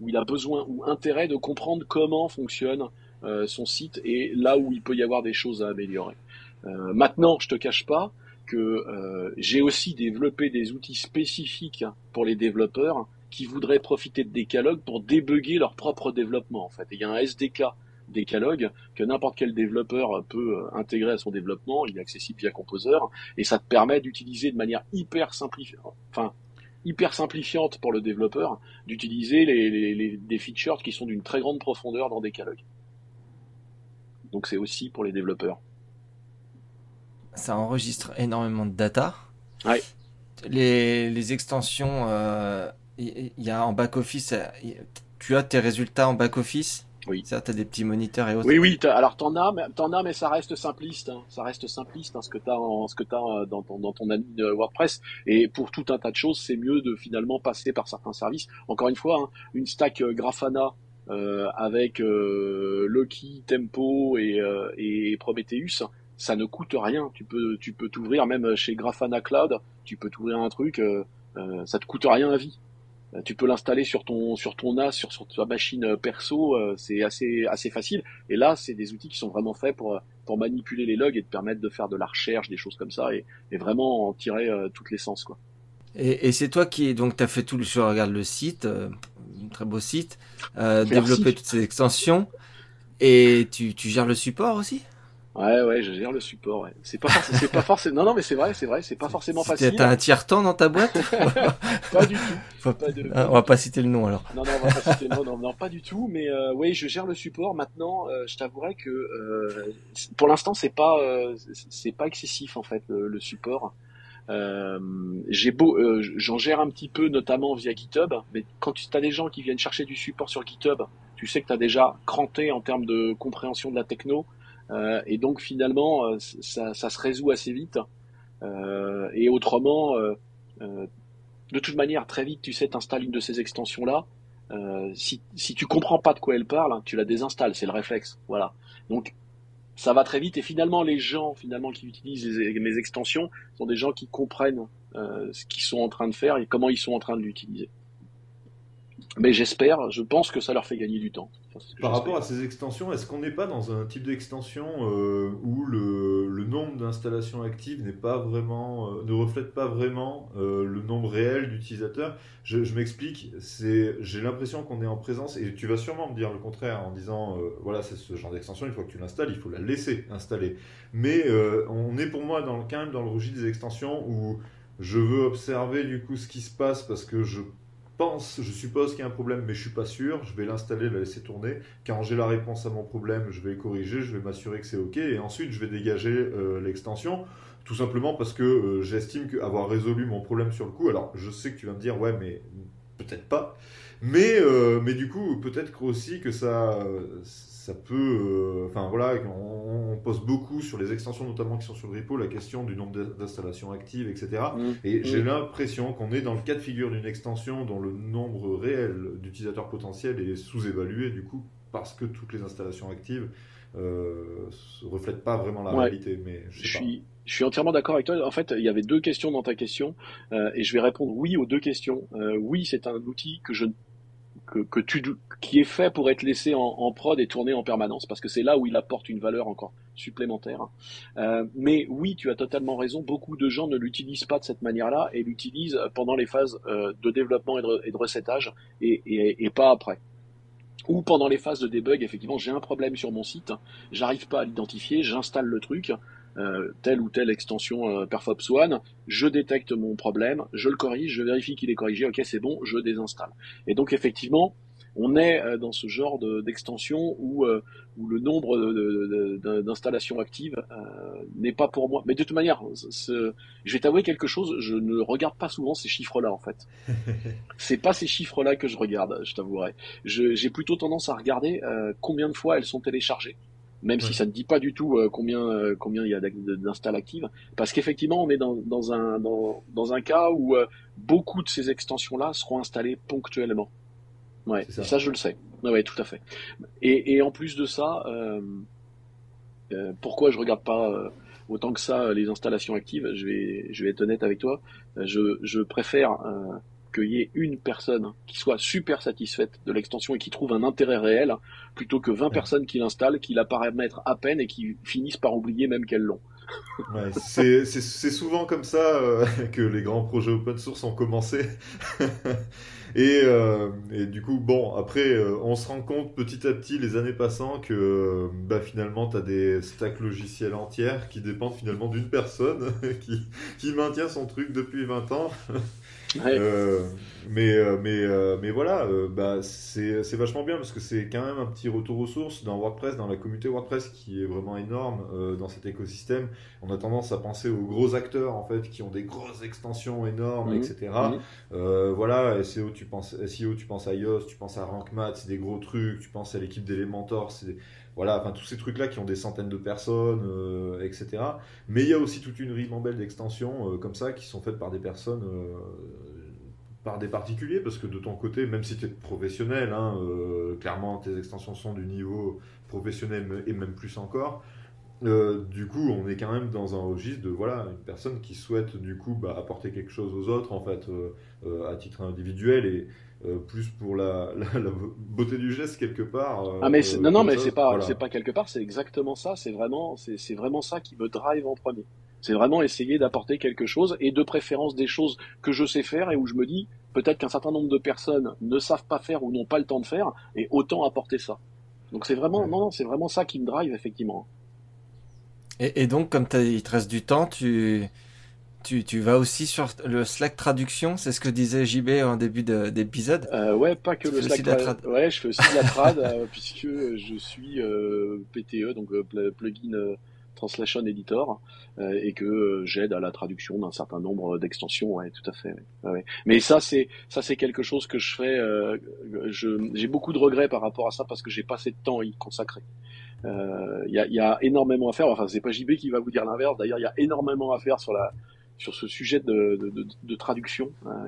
où il a besoin ou intérêt de comprendre comment fonctionne euh, son site et là où il peut y avoir des choses à améliorer. Maintenant, je te cache pas que j'ai aussi développé des outils spécifiques pour les développeurs qui voudraient profiter de Decalog pour débugger leur propre développement. En fait, il y a un SDK Decalog que n'importe quel développeur peut euh, intégrer à son développement. Il est accessible via Composer et ça te permet d'utiliser de manière hyper simplifiante, enfin hyper simplifiante pour le développeur, d'utiliser les, les, les, des features qui sont d'une très grande profondeur dans Decalog. Donc c'est aussi pour les développeurs. Ça enregistre énormément de data. Ouais. Les, les extensions euh, il y a en back-office, euh, tu as tes résultats en back-office? Oui. Ça, t'as des petits moniteurs et autres? Oui, oui. Alors t'en as, mais t'en as, mais ça reste simpliste. Hein. Ça reste simpliste hein, ce que t'as, ce que t'as euh, dans ton dans ton admin WordPress. Et pour tout un tas de choses, c'est mieux de finalement passer par certains services. Encore une fois, hein, une stack euh, Grafana euh, avec euh, Loki, Tempo et, euh, et Prometheus, ça ne coûte rien. Tu peux tu peux t'ouvrir même chez Grafana Cloud, tu peux t'ouvrir un truc, ça te coûte rien à vie. Euh, Tu peux l'installer sur ton sur ton NAS, sur, sur ta machine euh, perso, euh, c'est assez assez facile. Et là, c'est des outils qui sont vraiment faits pour pour manipuler les logs et te permettre de faire de la recherche, des choses comme ça, et, et vraiment en tirer euh, toutes les sens quoi. Et, et c'est toi qui donc t'as fait tout le je regarde le site, euh, un très beau site, euh, développer toutes ces extensions et tu, tu gères le support aussi? Ouais, ouais, je gère le support. Ouais. C'est pas, c'est pas forcément. Non, non, mais c'est vrai, c'est vrai, c'est pas forcément T'as facile. t'as un tiers temps dans ta boîte Pas du tout. Faut- Pas de- Ah, On va pas citer le nom alors. Non, non, on va pas citer le nom, non, non, pas du tout. Mais euh, oui, je gère le support. Maintenant, euh, je t'avouerai que euh, pour l'instant, c'est pas, euh, c'est- pas excessif en fait le, le support. Euh, j'ai beau, euh, j'en gère un petit peu, notamment via GitHub. Mais quand tu as des gens qui viennent chercher du support sur GitHub, tu sais que tu as déjà cranté en termes de compréhension de la techno. Euh, et donc finalement, euh, ça, se résout assez vite. Euh, et autrement, de toute manière, très vite, tu sais, t'installes une de ces extensions-là. Si, si tu comprends pas de quoi elle parle, hein, tu la désinstalles, c'est le réflexe. Voilà. Donc ça va très vite et finalement les gens finalement qui utilisent les- extensions sont des gens qui comprennent ce qu'ils sont en train de faire et comment ils sont en train de l'utiliser. Mais j'espère, je pense que ça leur fait gagner du temps. Enfin, Par rapport à ces extensions, est-ce qu'on n'est pas dans un type d'extension euh, où le, le nombre d'installations actives n'est pas vraiment, euh, ne reflète pas vraiment euh, le nombre réel d'utilisateurs? Je, je m'explique, j'ai l'impression qu'on est en présence, et tu vas sûrement me dire le contraire en disant, voilà, c'est ce genre d'extension, une fois que tu l'installes, il faut la laisser installer. Mais on est pour moi dans le, même dans le registre des extensions où je veux observer du coup ce qui se passe parce que je je suppose qu'il y a un problème, mais je suis pas sûr. Je vais l'installer, la laisser tourner. Quand j'ai la réponse à mon problème, je vais corriger, je vais m'assurer que c'est OK, et ensuite je vais dégager euh, l'extension. Tout simplement parce que euh, j'estime que avoir résolu mon problème sur le coup. Alors, je sais que tu vas me dire, ouais, mais peut-être pas. Mais, euh, mais du coup, peut-être aussi que ça, ça peut. euh, Enfin voilà, on, on pose beaucoup sur les extensions, notamment qui sont sur le repo, la question du nombre d'installations actives, etc. Mmh. Et j'ai Mm. l'impression qu'on est dans le cas de figure d'une extension dont le nombre réel d'utilisateurs potentiels est sous-évalué, du coup, parce que toutes les installations actives euh, ne reflètent pas vraiment la Ouais. réalité. Mais je Je sais pas. suis, je suis entièrement d'accord avec toi. En fait, il y avait deux questions dans ta question, euh, et je vais répondre oui aux deux questions. Euh, oui, c'est un outil que je que, que tu qui est fait pour être laissé en, en prod et tourné en permanence, parce que c'est là où il apporte une valeur encore supplémentaire. Euh, mais oui, tu as totalement raison. Beaucoup de gens ne l'utilisent pas de cette manière-là et l'utilisent pendant les phases euh, de développement et de, et recettage, et, et, et pas après ou pendant les phases de debug, effectivement, j'ai un problème sur mon site, j'arrive pas à l'identifier, j'installe le truc, euh, telle ou telle extension euh, Perfops One, je détecte mon problème, je le corrige, je vérifie qu'il est corrigé, ok c'est bon, je désinstalle. Et donc effectivement, on est euh, dans ce genre de- d'extension où, euh, où le nombre d'installations actives euh, n'est pas pour moi. Mais de toute manière, je vais t'avouer quelque chose, je ne regarde pas souvent ces chiffres-là en fait. C'est pas ces chiffres-là que je regarde, je t'avouerai. J'ai plutôt tendance à regarder euh, combien de fois elles sont téléchargées, même Ouais. si ça ne dit pas du tout euh, combien euh, combien il y a d'installs actives, parce qu'effectivement on est dans, dans un dans, dans un cas où euh, beaucoup de ces extensions-là seront installées ponctuellement. Ouais, ça. ça. je le sais. Ouais, ouais, tout à fait. Et, et en plus de ça, euh, euh, pourquoi je regarde pas euh, autant que ça les installations actives Je vais je vais être honnête avec toi. Je je préfère euh, qu'il y ait une personne qui soit super satisfaite de l'extension et qui trouve un intérêt réel, plutôt que 20 personnes qui l'installent, qui la paramètrent à peine et qui finissent par oublier même qu'elles l'ont. Ouais, c'est souvent comme ça euh, que les grands projets open source ont commencé. et, euh, et du coup, bon, après, euh, on se rend compte petit à petit, les années passant, que bah, finalement, tu as des stacks logiciels entières qui dépendent finalement d'une personne qui, qui maintient son truc depuis 20 ans. Ouais. Euh, mais, euh, mais, euh, mais voilà, bah, c'est c'est vachement bien parce que c'est quand même un petit retour aux sources dans WordPress, dans la communauté WordPress qui est vraiment énorme euh, dans cet écosystème. On a tendance à penser aux gros acteurs en fait qui ont des grosses extensions énormes, Mhm. etc. Mhm. Euh, voilà, SEO tu penses SEO, tu penses à iOS, tu penses à RankMath, c'est des gros trucs. Tu penses à l'équipe d'Elementor, c'est des- voilà, enfin tous ces trucs-là qui ont des centaines de personnes, euh, etc. Mais il y a aussi toute une ribambelle d'extensions euh, comme ça qui sont faites par des personnes euh, par des particuliers parce que de ton côté, même si tu es professionnel, hein, clairement tes extensions sont du niveau professionnel et même plus encore. Euh, du coup, on est quand même dans un registre de voilà une personne qui souhaite du coup bah, apporter quelque chose aux autres en fait à titre individuel et plus pour la, la, la, beauté du geste quelque part. ah mais non non mais c'est pas voilà. c'est pas quelque part c'est exactement ça c'est vraiment c'est vraiment ça qui me drive en premier. C'est vraiment essayer d'apporter quelque chose et de préférence des choses que je sais faire et où je me dis peut-être qu'un certain nombre de personnes ne savent pas faire ou n'ont pas le temps de faire et autant apporter ça. Donc c'est vraiment, non, non, c'est vraiment ça qui me drive effectivement. Et, et donc comme il te reste du temps, tu, tu, tu vas aussi sur le Slack traduction, c'est ce que disait JB en début d'épisode. Euh, ouais, pas que tu le Slack trad. Ouais, je fais aussi de la trad euh, puisque je suis euh, PTE, donc plugin Translation Editor euh, et que euh, j'aide à la traduction d'un certain nombre d'extensions. Ouais, tout à fait. Ouais. Mais ça, c'est ça, c'est quelque chose que je fais. Euh, j'ai beaucoup de regrets par rapport à ça parce que j'ai pas assez de temps à y consacrer. Il euh, y, a, y, a, énormément à faire. Enfin, c'est pas JB qui va vous dire l'inverse. D'ailleurs, il y a énormément à faire sur la sur ce sujet de, de, de, de traduction. Hein.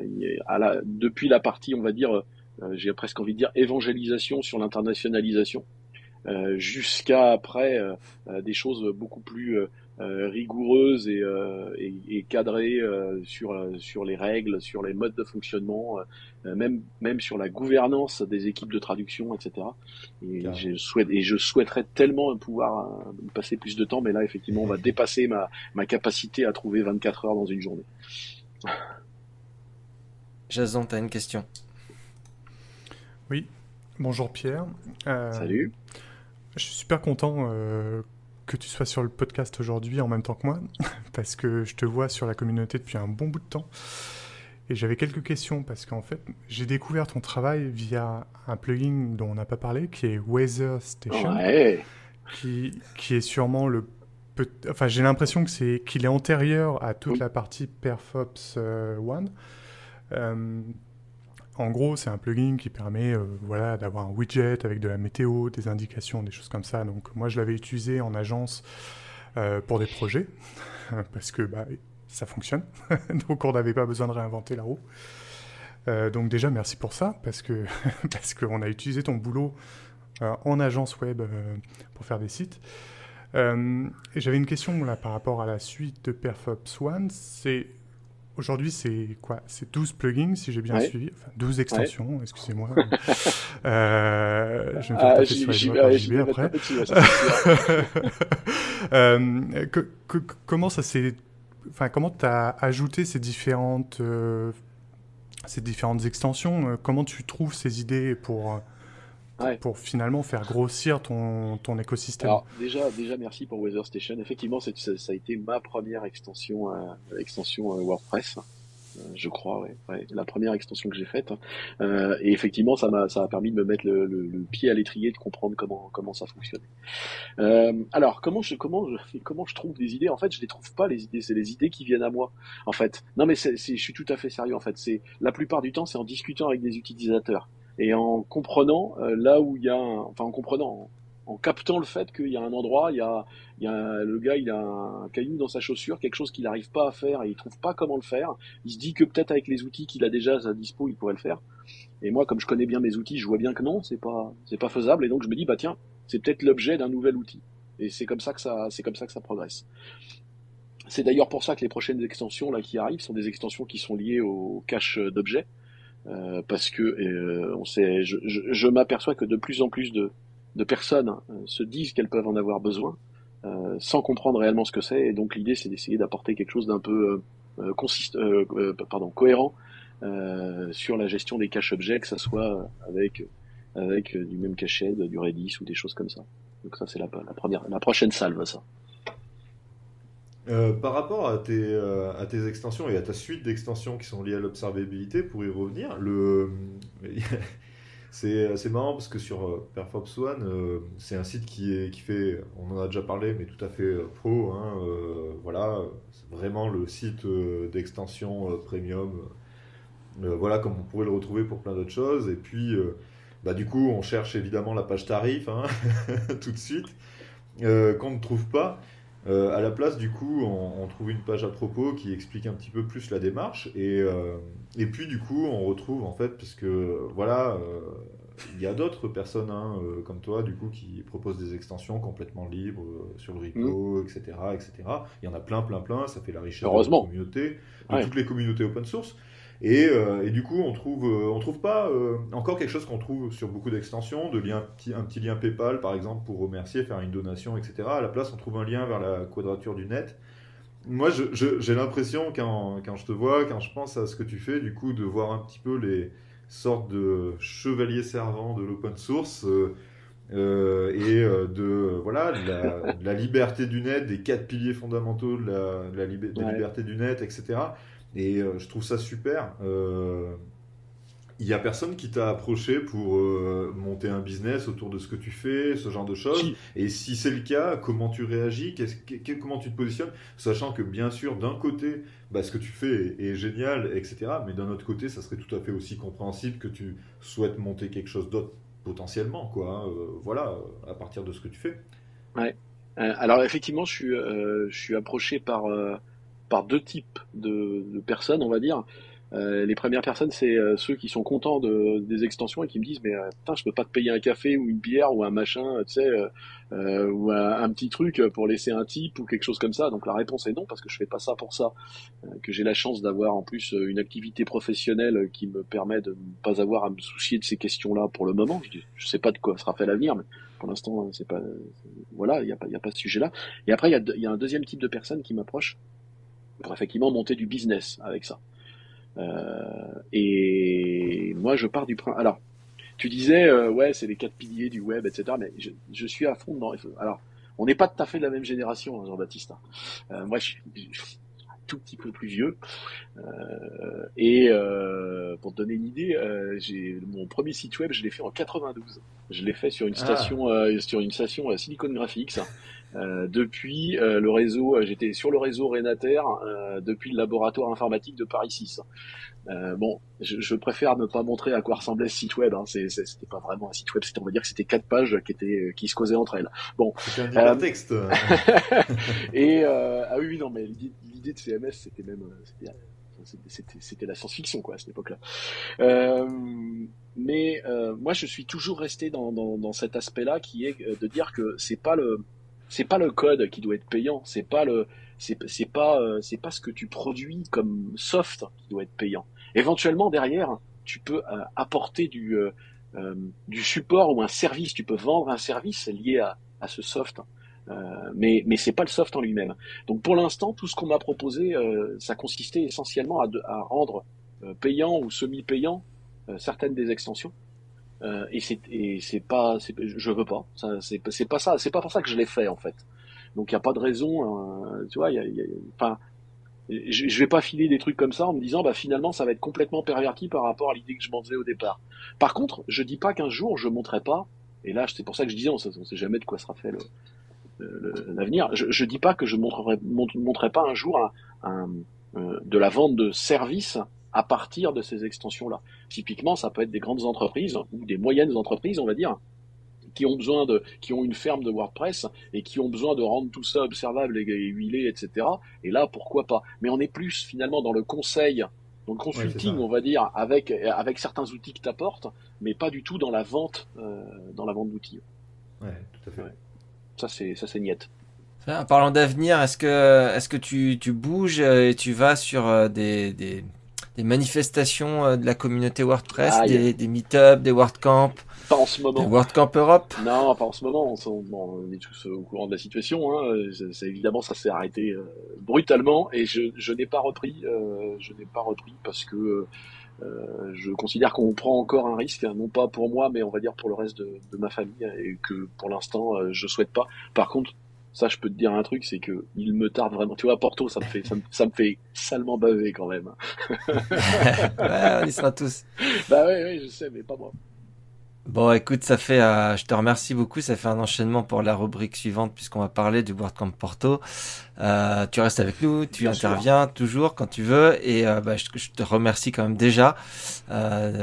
Depuis la partie, on va dire, j'ai presque envie de dire évangélisation sur l'internationalisation. Euh, jusqu'à après euh, euh, des choses beaucoup plus rigoureuses et, et, et cadrées sur sur les règles, sur les modes de fonctionnement, même même sur la gouvernance des équipes de traduction, etc. Et je souhaite et je souhaiterais tellement pouvoir passer plus de temps, mais là effectivement on va dépasser ma ma capacité à trouver 24 heures dans une journée. Jason, tu as une question? Oui, bonjour Pierre. Euh, Salut. Je suis super content euh, que tu sois sur le podcast aujourd'hui en même temps que moi, parce que je te vois sur la communauté depuis un bon bout de temps. Et j'avais quelques questions, parce qu'en fait, j'ai découvert ton travail via un plugin dont on n'a pas parlé, qui est Weather Station, ouais. qui, qui est sûrement le... Enfin, j'ai l'impression que c'est qu'il est antérieur à toute la partie Perfops euh, One. Euh, en gros, c'est un plugin qui permet euh, voilà, d'avoir un widget avec de la météo, des indications, des choses comme ça. Donc moi, je l'avais utilisé en agence euh, pour des projets, parce que bah, ça fonctionne. donc on n'avait pas besoin de réinventer la roue. Euh, donc déjà, merci pour ça, parce que qu'on a utilisé ton boulot en agence web pour faire des sites. J'avais une question par rapport à la suite de Perfops One. C'est Aujourd'hui, c'est quoi? C'est 12 plugins, si j'ai bien ouais. suivi? Enfin, 12 extensions, ouais. excusez-moi. euh, je vais me faire ah, taper sur les JB après. euh, que, que, comment ça s'est... Enfin, comment tu as ajouté ces différentes, euh, ces différentes extensions? Comment tu trouves ces idées pour ouais. pour finalement faire grossir ton, ton écosystème Alors, déjà, déjà, merci pour Weather Station. Effectivement, ça, ça, a été ma première extension, euh, extension euh, WordPress. Euh, je crois, ouais, ouais, la première extension que j'ai faite. Euh, et effectivement, ça m'a, ça a permis de me mettre le, le, le pied à l'étrier, de comprendre comment, comment ça fonctionnait. Euh, alors, comment je, comment je, comment je trouve des idées? En fait, je les trouve pas les idées, c'est les idées qui viennent à moi. En fait, non, mais c'est, je suis tout à fait sérieux. En fait, c'est la plupart du temps, c'est en discutant avec des utilisateurs et en comprenant euh, là où il y a, enfin en comprenant, en, en captant le fait qu'il y a un endroit, il y a, il y a le gars, il a un caillou dans sa chaussure, quelque chose qu'il n'arrive pas à faire et il trouve pas comment le faire. Il se dit que peut-être avec les outils qu'il a déjà à sa dispo, il pourrait le faire. Et moi, comme je connais bien mes outils, je vois bien que non, c'est pas, c'est pas faisable. Et donc je me dis, bah tiens, c'est peut-être l'objet d'un nouvel outil. Et c'est comme ça que ça, c'est comme ça que ça progresse. C'est d'ailleurs pour ça que les prochaines extensions là qui arrivent sont des extensions qui sont liées au cache d'objets. Euh, parce que euh, on sait, je, je, je m'aperçois que de plus en plus de, de personnes euh, se disent qu'elles peuvent en avoir besoin euh, sans comprendre réellement ce que c'est. Et donc l'idée, c'est d'essayer d'apporter quelque chose d'un peu consiste, pardon, cohérent sur la gestion des caches objets, que ça soit avec avec du même cachet, du Redis ou des choses comme ça. Donc ça, c'est la, la première, la prochaine salve, ça. Euh, par rapport à tes, euh, à tes extensions et à ta suite d'extensions qui sont liées à l'observabilité, pour y revenir, c'est marrant parce que sur euh, Perfops One, c'est un site qui, fait, on en a déjà parlé, mais tout à fait pro. Hein, voilà, vraiment le site d'extension premium. voilà, comme on pourrait le retrouver pour plein d'autres choses. Et puis, bah, du coup, on cherche évidemment la page tarif hein, tout de suite, qu'on ne trouve pas. Euh, à la place, du coup, on, on trouve une page à propos qui explique un petit peu plus la démarche. Et, euh, et puis, du coup, on retrouve, en fait, parce que, voilà, euh, il y a d'autres personnes hein, euh, comme toi, du coup, qui proposent des extensions complètement libres euh, sur le repo, etc., etc. Il y en a plein, plein, plein. Ça fait la richesse de la communauté, de Ouais. toutes les communautés open source. Et, euh, et du coup, on trouve, euh, on trouve pas euh, encore quelque chose qu'on trouve sur beaucoup d'extensions, de petit, un petit lien PayPal par exemple pour remercier, faire une donation, etc. À la place, on trouve un lien vers la quadrature du net. Moi, j'ai l'impression quand, quand je te vois, quand je pense à ce que tu fais, du coup, de voir un petit peu les sortes de chevaliers servants de l'open source. euh, et euh, de voilà de la, de la liberté du net, des quatre piliers fondamentaux de la, de la, Ouais. du net, etc. Et euh, je trouve ça super. Euh, Il y a personne qui t'a approché pour euh, monter un business autour de ce que tu fais, ce genre de choses. Et si c'est le cas, comment tu réagis? Que- Comment tu te positionnes? Sachant que bien sûr, d'un côté, bah, ce que tu fais est, est génial, etc. Mais d'un autre côté, ça serait tout à fait aussi compréhensible que tu souhaites monter quelque chose d'autre potentiellement, quoi. hein, euh, voilà, euh, à partir de ce que tu fais. Euh, alors effectivement, je suis, euh, je suis approché par, euh, par deux types de, personnes, on va dire. Euh, les premières personnes, c'est euh, ceux qui sont contents de, des extensions et qui me disent mais euh, putain, je peux pas te payer un café ou une bière ou un machin, tu sais, ou un, petit truc pour laisser un tip ou quelque chose comme ça. Donc la réponse est non parce que je fais pas ça pour ça. Que j'ai la chance d'avoir en plus une activité professionnelle qui me permet de ne pas avoir à me soucier de ces questions-là pour le moment. Je, sais pas de quoi sera fait l'avenir, mais pour l'instant, c'est pas voilà, il n'y a, pas- il y a pas ce sujet-là. Et après, il y, a, y a un deuxième type de personne qui m'approche pour effectivement monter du business avec ça. Euh, et moi, je pars du principe. Alors, tu disais, euh, ouais, c'est les quatre piliers du web, etc. Mais je, je suis à fond dans. Alors, on n'est pas tout à fait de la même génération, hein, Jean-Baptiste. hein. Euh, moi, je suis un tout petit peu plus vieux. Euh, et euh, pour te donner une idée, j'ai mon premier site web, je l'ai fait en 92. Je l'ai fait sur une Ah. station, sur une station Silicon Graphics. Euh, depuis euh, le réseau, euh, j'étais sur le réseau Renater euh, depuis le laboratoire informatique de Paris 6. Euh, bon, je, je préfère ne pas montrer à quoi ressemblait ce site web. Hein. C'était pas vraiment un site web, c'était on va dire que c'était quatre pages qui étaient qui se causaient entre elles. C'est un hypertexte. Et euh, ah oui, oui, non, mais l'idée de CMS, c'était même, c'était- la science-fiction quoi à cette époque-là. Euh, mais euh, moi, je suis toujours resté dans, dans, dans cet aspect-là, qui est de dire que c'est pas le c'est pas le code qui doit être payant, c'est pas le c'est pas euh, c'est pas ce que tu produis comme soft qui doit être payant. Éventuellement derrière, tu peux euh, apporter du euh, du support ou un service, tu peux vendre un service lié à, à ce soft. Euh, mais mais c'est pas le soft en lui-même. Donc pour l'instant, tout ce qu'on m'a proposé, ça consistait essentiellement à, à rendre payant ou semi-payant certaines des extensions. Euh, et c'est et c'est pas, je veux pas. Ça, c'est c'est pas ça. C'est pas pour ça que je l'ai fait en fait. Donc il y a pas de raison. euh, tu vois, il y enfin, je, je vais pas filer des trucs comme ça en me disant bah finalement ça va être complètement perverti par rapport à l'idée que je m'en faisais au départ. Par contre, je dis pas qu'un jour je montrerai pas. Et là, c'est pour ça que je disais, on on sait jamais de quoi sera fait l'avenir. Je, je dis pas que je montrerai, mont- montrerai pas un jour euh, de la vente de services à partir de ces extensions-là. Typiquement, ça peut être des grandes entreprises ou des moyennes entreprises, on va dire, qui ont besoin de, qui ont une ferme de WordPress et qui ont besoin de rendre tout ça observable et, et huilé, etc. Et là, pourquoi pas? Mais on est plus finalement dans le conseil, dans le consulting, on va dire, avec avec certains outils que t'apportes, mais pas du tout dans la vente, euh, dans la vente d'outils. Ouais, tout à fait. Ouais. Ça c'est ça c'est niette. En parlant d'avenir, est-ce que, est-ce que tu, tu bouges euh, et tu vas sur euh, des, des, des manifestations euh, de la communauté WordPress, Ah, y a- des, des meet-up, des WordCamp, Pas en ce des moment. WordCamp Europe Non, pas en ce moment. On, est tous au courant de la situation. Hein. C'est- évidemment, ça s'est arrêté euh, brutalement et je, je n'ai pas repris. euh, je n'ai pas repris parce que euh, je considère qu'on prend encore un risque, non pas pour moi, mais on va dire pour le reste de, de ma famille et que pour l'instant, euh, je souhaite pas. Par contre, ça, je peux te dire un truc, c'est que il me tarde vraiment. Tu vois, Porto, ça me fait, ça me, ça me fait salement baver quand même. Ouais, on y sera tous. bah ouais, ouais, je sais, mais pas moi. Bon, écoute, ça fait, euh, je te remercie beaucoup. Ça fait un enchaînement pour la rubrique suivante puisqu'on va parler du WordCamp Porto. Euh, tu restes avec nous, tu Bien sûr. interviens toujours quand tu veux et euh, bah, je, je te remercie quand même déjà.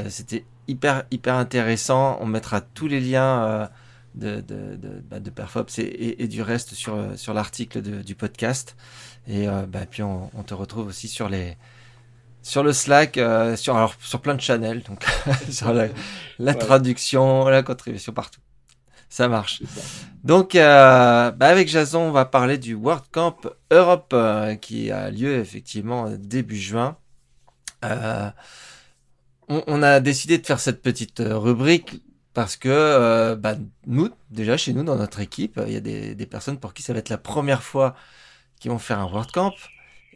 C'était hyper hyper intéressant. On mettra tous les liens de, de, de, bah, de Perfops et, et, et, du reste sur, sur l'article du podcast. Et euh, bah, puis on, on, te retrouve aussi sur les sur le Slack, euh, sur alors sur plein de channels, donc sur la, la traduction, la contribution partout. Ça marche. Donc, euh, bah avec Jason, on va parler du World Camp Europe euh, qui a lieu effectivement début juin. Euh, on, on, a décidé de faire cette petite rubrique parce que euh, bah, nous, déjà chez nous, dans notre équipe, il y a des, des, personnes pour qui ça va être la première fois qu'ils vont faire un World Camp.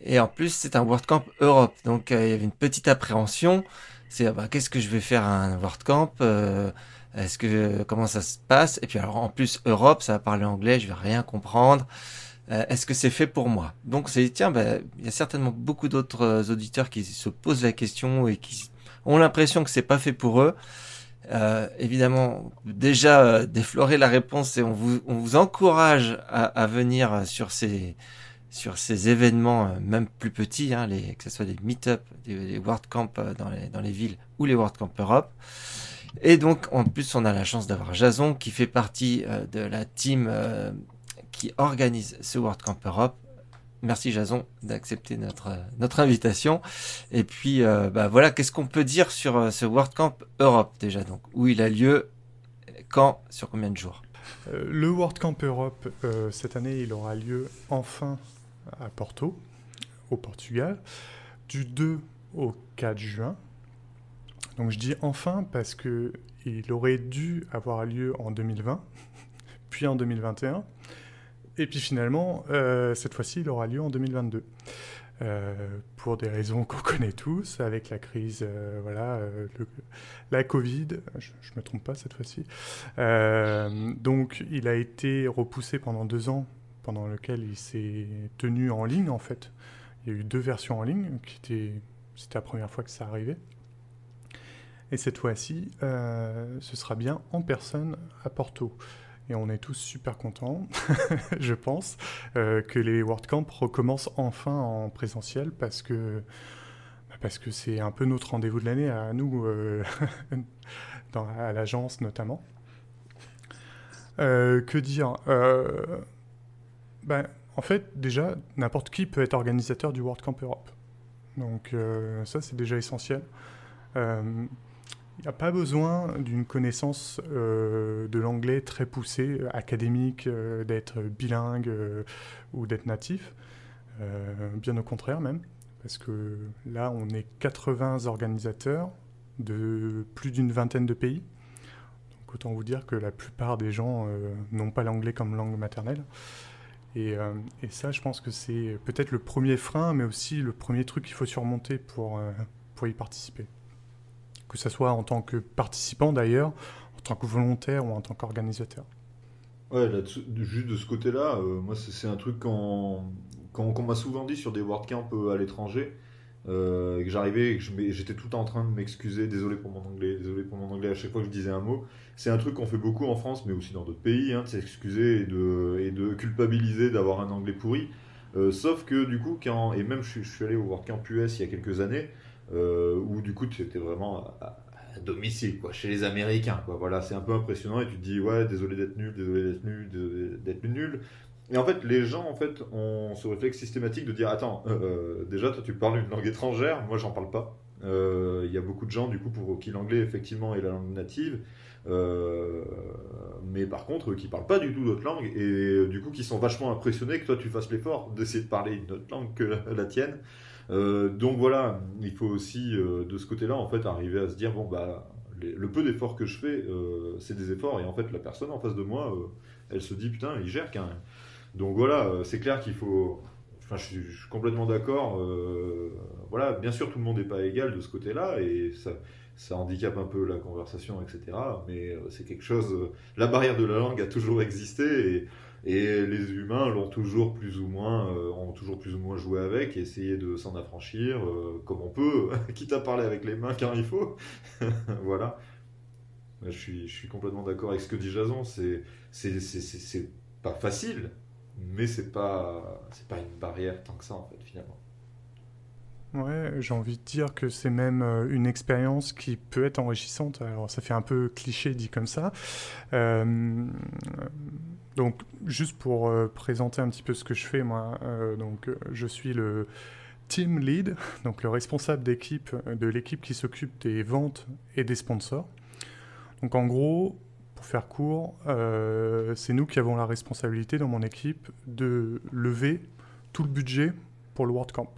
Et en plus, c'est un World Camp Europe. Donc, euh, il y avait une petite appréhension. C'est, bah, qu'est-ce que je vais faire à un World Camp euh, Est-ce que comment ça se passe? Et puis, alors, en plus, Europe, ça va parler anglais, je vais rien comprendre. Euh, est-ce que c'est fait pour moi? Donc, c'est tiens, bah, il y a certainement beaucoup d'autres auditeurs qui se posent la question et qui ont l'impression que c'est pas fait pour eux. Euh, évidemment, déjà euh, déflorer la réponse et on vous, encourage à, venir sur ces, sur ces événements, euh, même plus petits, hein, les, que ce soit des meet-up, des, des World Camp euh, dans les, dans les villes ou les World Camp Europe. Et donc, en plus, on a la chance d'avoir Jason qui fait partie de la team qui organise ce World Camp Europe merci Jason d'accepter notre, notre invitation. Et puis, euh, bah voilà, qu'est-ce qu'on peut dire sur euh, ce World Camp Europe déjà donc, Où il a lieu, quand, sur combien de jours? Euh, Le World Camp Europe, euh, cette année, il aura lieu enfin à Porto, au Portugal, du 2 au 4 juin. Donc je dis enfin parce que il aurait dû avoir lieu en 2020, puis en 2021. Et puis finalement, euh, cette fois-ci, il aura lieu en 2022. Euh, pour des raisons qu'on connaît tous, avec la crise, euh, voilà, la Covid, je ne me trompe pas cette fois-ci. donc, il a été repoussé pendant deux ans, pendant lequel il s'est tenu en ligne, en fait. Il y a eu deux versions en ligne, c'était la première fois que ça arrivait. Et cette fois-ci, ce sera bien en personne à Porto et on est tous super contents, je pense, euh, que les WordCamp recommencent enfin en présentiel parce que parce que c'est un peu notre rendez-vous de l'année à nous, euh, à l'agence notamment. Euh, que dire ben, En fait, déjà, n'importe qui peut être organisateur du WordCamp Europe. Donc ça, c'est déjà essentiel. Il n'y a pas besoin d'une connaissance euh, de l'anglais très poussée, académique, euh, d'être bilingue euh, ou d'être natif. bien au contraire même, parce que là, on est 80 organisateurs de plus d'une vingtaine de pays. Donc autant vous dire que la plupart des gens n'ont pas l'anglais comme langue maternelle. Et, et, ça, je pense que c'est peut-être le premier frein, mais aussi le premier truc qu'il faut surmonter pour, pour y participer que ce soit en tant que participant d'ailleurs, en tant que volontaire ou en tant qu'organisateur. Ouais, juste de ce côté-là, euh, moi c'est un truc qu'on qu m'a souvent dit sur des WordCamp euh, à l'étranger, euh, que j'arrivais j'étais tout en train de m'excuser, désolé pour mon anglais, désolé pour mon anglais à chaque fois que je disais un mot. C'est un truc qu'on fait beaucoup en France, mais aussi dans d'autres pays, hein, de s'excuser et de, culpabiliser d'avoir un anglais pourri. Euh, sauf que du coup, et même je, je suis allé au WordCamp US il y a quelques années, euh, où du coup tu étais vraiment à, domicile, quoi, chez les Américains. Quoi. Voilà, c'est un peu impressionnant et tu te dis ouais, désolé d'être nul, désolé d'être nul, désolé d'être nul. Et en fait, les gens en fait ont ce réflexe systématique de dire attends, euh, euh déjà toi tu parles une langue étrangère, moi j'en parle pas. Il euh, y a beaucoup de gens du coup pour qui l'anglais effectivement est la langue native. Mais par contre qui parlent pas du tout d'autres langues et du coup qui sont vachement impressionnés que toi tu fasses l'effort d'essayer de parler une autre langue que la tienne euh, donc voilà, il faut aussi euh, de ce côté-là en fait arriver à se dire bon bah le peu d'efforts que je fais, euh, c'est des efforts et en fait la personne en face de moi, elle se dit putain il gère quand même. Donc voilà, c'est clair qu'il faut. Enfin, je suis, je suis complètement d'accord. voilà, bien sûr tout le monde n'est pas égal de ce côté-là et ça ça handicape un peu la conversation, etc. Mais c'est quelque chose. La barrière de la langue a toujours existé et, et les humains l'ont toujours plus ou moins, euh, ont toujours plus ou moins joué avec, et essayé de s'en affranchir euh, comme on peut, quitte à parler avec les mains quand il faut. voilà. Je suis, je suis complètement d'accord avec ce que dit Jason. C'est, c'est, c'est pas facile, mais c'est pas, c'est pas une barrière tant que ça en fait finalement. Ouais, j'ai envie de dire que c'est même euh, une expérience qui peut être enrichissante. Alors, ça fait un peu cliché dit comme ça. Euh, donc, juste pour euh, présenter un petit peu ce que je fais, moi, euh, donc, euh, je suis le team lead, donc le responsable d'équipe de l'équipe qui s'occupe des ventes et des sponsors. Donc, en gros, pour faire court, c'est nous qui avons la responsabilité dans mon équipe de lever tout le budget pour le WordCamp.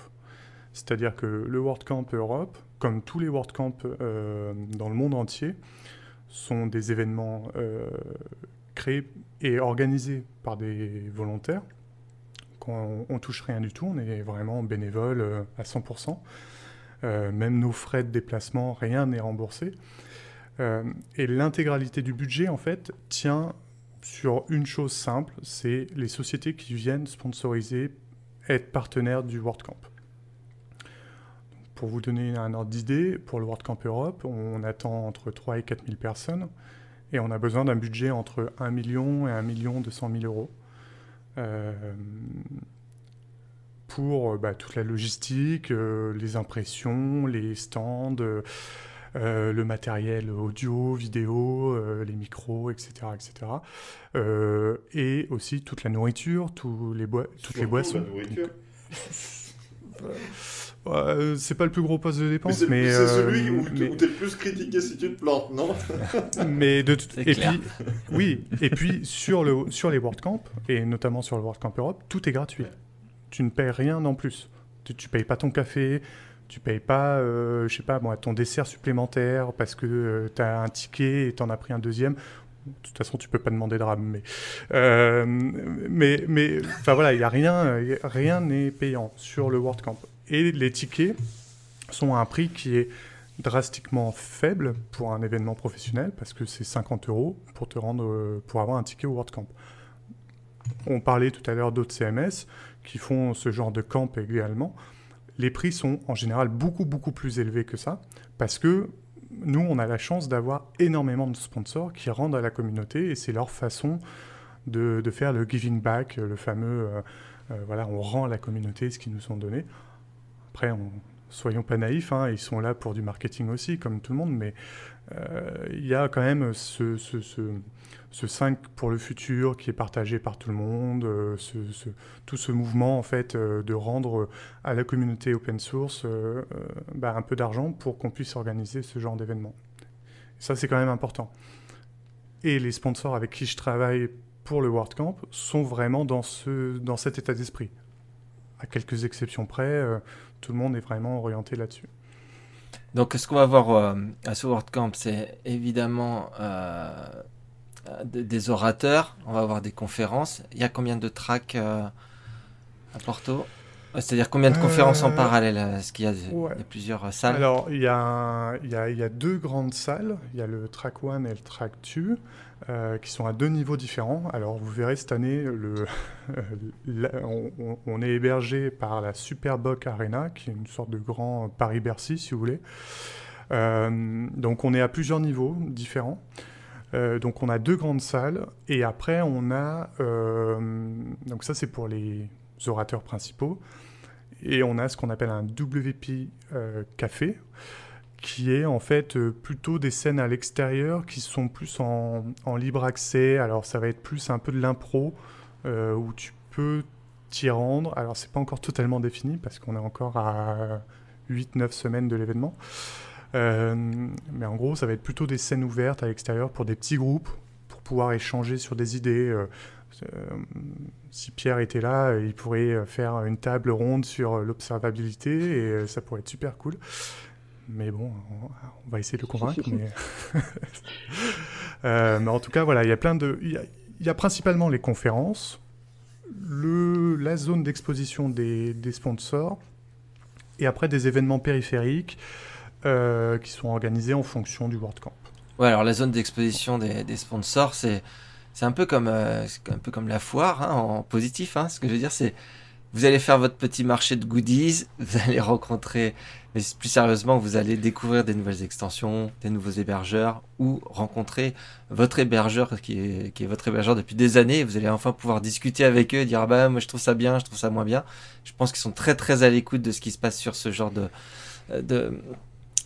C'est-à-dire que le WordCamp Europe, comme tous les WordCamp dans le monde entier, sont des événements créés et organisés par des volontaires. On, on touche rien du tout, on est vraiment bénévole euh, à 100%. Euh, même nos frais de déplacement, rien n'est remboursé. Euh, et l'intégralité du budget, en fait, tient sur une chose simple, c'est les sociétés qui viennent sponsoriser, être partenaires du WordCamp. Pour vous donner un ordre d'idée, pour le WordCamp Europe, on attend entre 3 et 4 000 personnes et on a besoin d'un budget entre 1 million et 1 million 200 000 euros euh, pour euh, bah, toute la logistique, euh, les impressions, les stands, le matériel audio, vidéo, les micros, etc. etc. Et aussi toute la nourriture, tous les toutes les boissons. la nourriture. Euh, c'est pas le plus gros poste de dépense, c'est mais, c'est euh, celui où, mais- où t'es le plus critiqué si tu te plantes, non mais de et clair. puis oui et puis sur le sur les WordCamp et notamment sur le WordCamp Europe tout est gratuit. Tu ne payes rien en plus. Tu, tu payes pas ton café tu payes pas euh, je sais pas moi ton dessert supplémentaire parce que tu as un ticket et t'en as pris un deuxième de toute façon tu peux pas demander de rame mais euh, mais mais enfin voilà il y a rien rien n'est payant sur le WordCamp et les tickets sont à un prix qui est drastiquement faible pour un événement professionnel parce que c'est 50 euros pour te rendre euh, pour avoir un ticket au WordCamp. On parlait tout à l'heure d'autres CMS qui font ce genre de camp également. Les prix sont en général beaucoup beaucoup plus élevés que ça parce que nous on a la chance d'avoir énormément de sponsors qui rendent à la communauté et c'est leur façon de, faire le giving back, le fameux euh, euh, voilà on rend à la communauté ce qu'ils nous ont donné. Après on, soyons pas naïfs, hein, ils sont là pour du marketing aussi, comme tout le monde, mais euh, il y a quand même ce, ce 5 pour le futur qui est partagé par tout le monde, euh, tout ce mouvement en fait euh, de rendre à la communauté open source euh, euh, bah, un peu d'argent pour qu'on puisse organiser ce genre d'événement. Ça c'est quand même important. Et les sponsors avec qui je travaille pour le WordCamp sont vraiment dans, ce, dans cet état d'esprit. À quelques exceptions près, euh, tout le monde est vraiment orienté là-dessus. Donc, ce qu'on va voir euh, à ce WordCamp, c'est évidemment euh, euh, des- des orateurs. On va avoir des conférences. Il y a combien de tracks euh, à Porto? Euh, C'est-à-dire combien de conférences en Euh, parallèle? Euh, Est-ce qu'il y a, ouais. il y a plusieurs euh, salles? Alors, il y, a il y, a, il y a deux grandes salles. Il y a le Track 1 et le Track 2, euh, qui sont à deux niveaux différents. Alors, vous verrez cette année, le, la- on, on- on est hébergé par la Superboc Arena, qui est une sorte de grand Paris-Bercy, si vous voulez. Euh, donc, on est à plusieurs niveaux différents. Euh, donc, on a deux grandes salles. Et après, on a... euh, donc, ça, c'est pour les orateurs principaux. Et on a ce qu'on appelle un WP euh, café, qui est en fait euh, plutôt des scènes à l'extérieur qui sont plus en, en libre accès. Alors ça va être plus un peu de l'impro où tu peux t'y rendre. Alors c'est pas encore totalement défini parce qu'on est encore à 8-9 semaines de l'événement. Euh, mais en gros, ça va être plutôt des scènes ouvertes à l'extérieur pour des petits groupes pour pouvoir échanger sur des idées. euh, euh, si Pierre était là, il pourrait faire une table ronde sur l'observabilité et ça pourrait être super cool. Mais bon, on, on va essayer de le convaincre. mais... Euh, mais en tout cas, voilà, il y a plein de. Il y a, il y a principalement les conférences, le, la zone d'exposition des, des sponsors et après des événements périphériques euh, qui sont organisés en fonction du WordCamp. Ouais, alors la zone d'exposition des, sponsors, c'est un peu comme euh, un peu comme la foire hein, en positif. Hein, ce que je veux dire, c'est vous allez faire votre petit marché de goodies, vous allez rencontrer mais plus sérieusement, vous allez découvrir des nouvelles extensions, des nouveaux hébergeurs ou rencontrer votre hébergeur qui est, qui est votre hébergeur depuis des années. Vous allez enfin pouvoir discuter avec eux, dire ah bah moi je trouve ça bien, je trouve ça moins bien. Je pense qu'ils sont très très à l'écoute de ce qui se passe sur ce genre de de,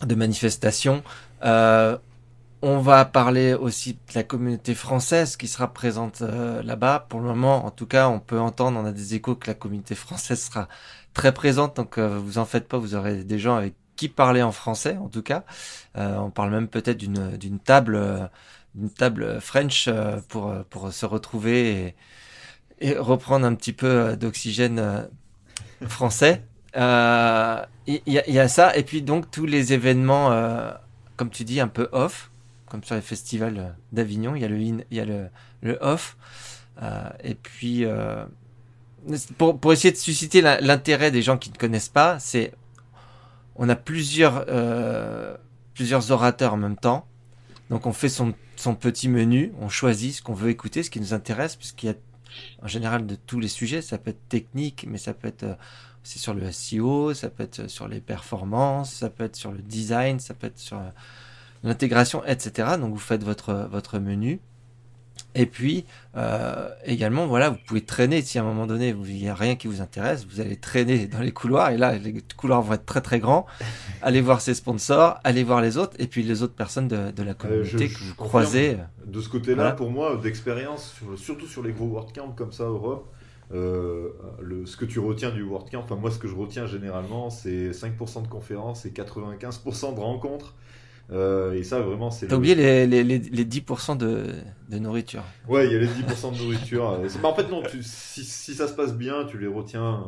de manifestations. Euh, on va parler aussi de la communauté française qui sera présente euh, là-bas. Pour le moment, en tout cas, on peut entendre, on a des échos que la communauté française sera très présente. Donc, euh, vous en faites pas, vous aurez des gens avec qui parler en français, en tout cas. Euh, on parle même peut-être d'une table, d'une table French pour pour se retrouver et, et reprendre un petit peu d'oxygène français. Il y, y, a ça, et puis donc tous les événements, comme tu dis, un peu off comme sur les festivals euh, d'Avignon, il y a le in, il y a le, le off. Euh, et puis, euh, pour, pour, essayer de susciter l'intérêt des gens qui ne connaissent pas, c'est on a plusieurs, euh, plusieurs orateurs en même temps. Donc on fait son, son petit menu, on choisit ce qu'on veut écouter, ce qui nous intéresse, puisqu'il y a en général de tous les sujets, ça peut être technique, mais ça peut être aussi sur le SEO, ça peut être sur les performances, ça peut être sur le design, ça peut être sur l'intégration, etc. Donc vous faites votre, votre menu. Et puis euh, également, voilà, vous pouvez traîner si à un moment donné il n'y a rien qui vous intéresse, vous allez traîner dans les couloirs et là les couloirs vont être très très grands. allez voir ses sponsors, allez voir les autres et puis les autres personnes de, de la communauté Euh, je- que vous croisez. De ce côté-là, Voilà. pour moi, d'expérience, sur- surtout sur les gros WordCamp comme ça, Europe, euh, le, ce que tu retiens du WordCamp, enfin moi ce que je retiens généralement, c'est 5% de conférences et 95% de rencontres. Euh, et ça, vraiment, c'est T'as oublié les, les, les, les 10% de, de nourriture. Ouais, il y a les 10% de nourriture. Bah, en fait, non, tu- si, si ça se passe bien, tu les retiens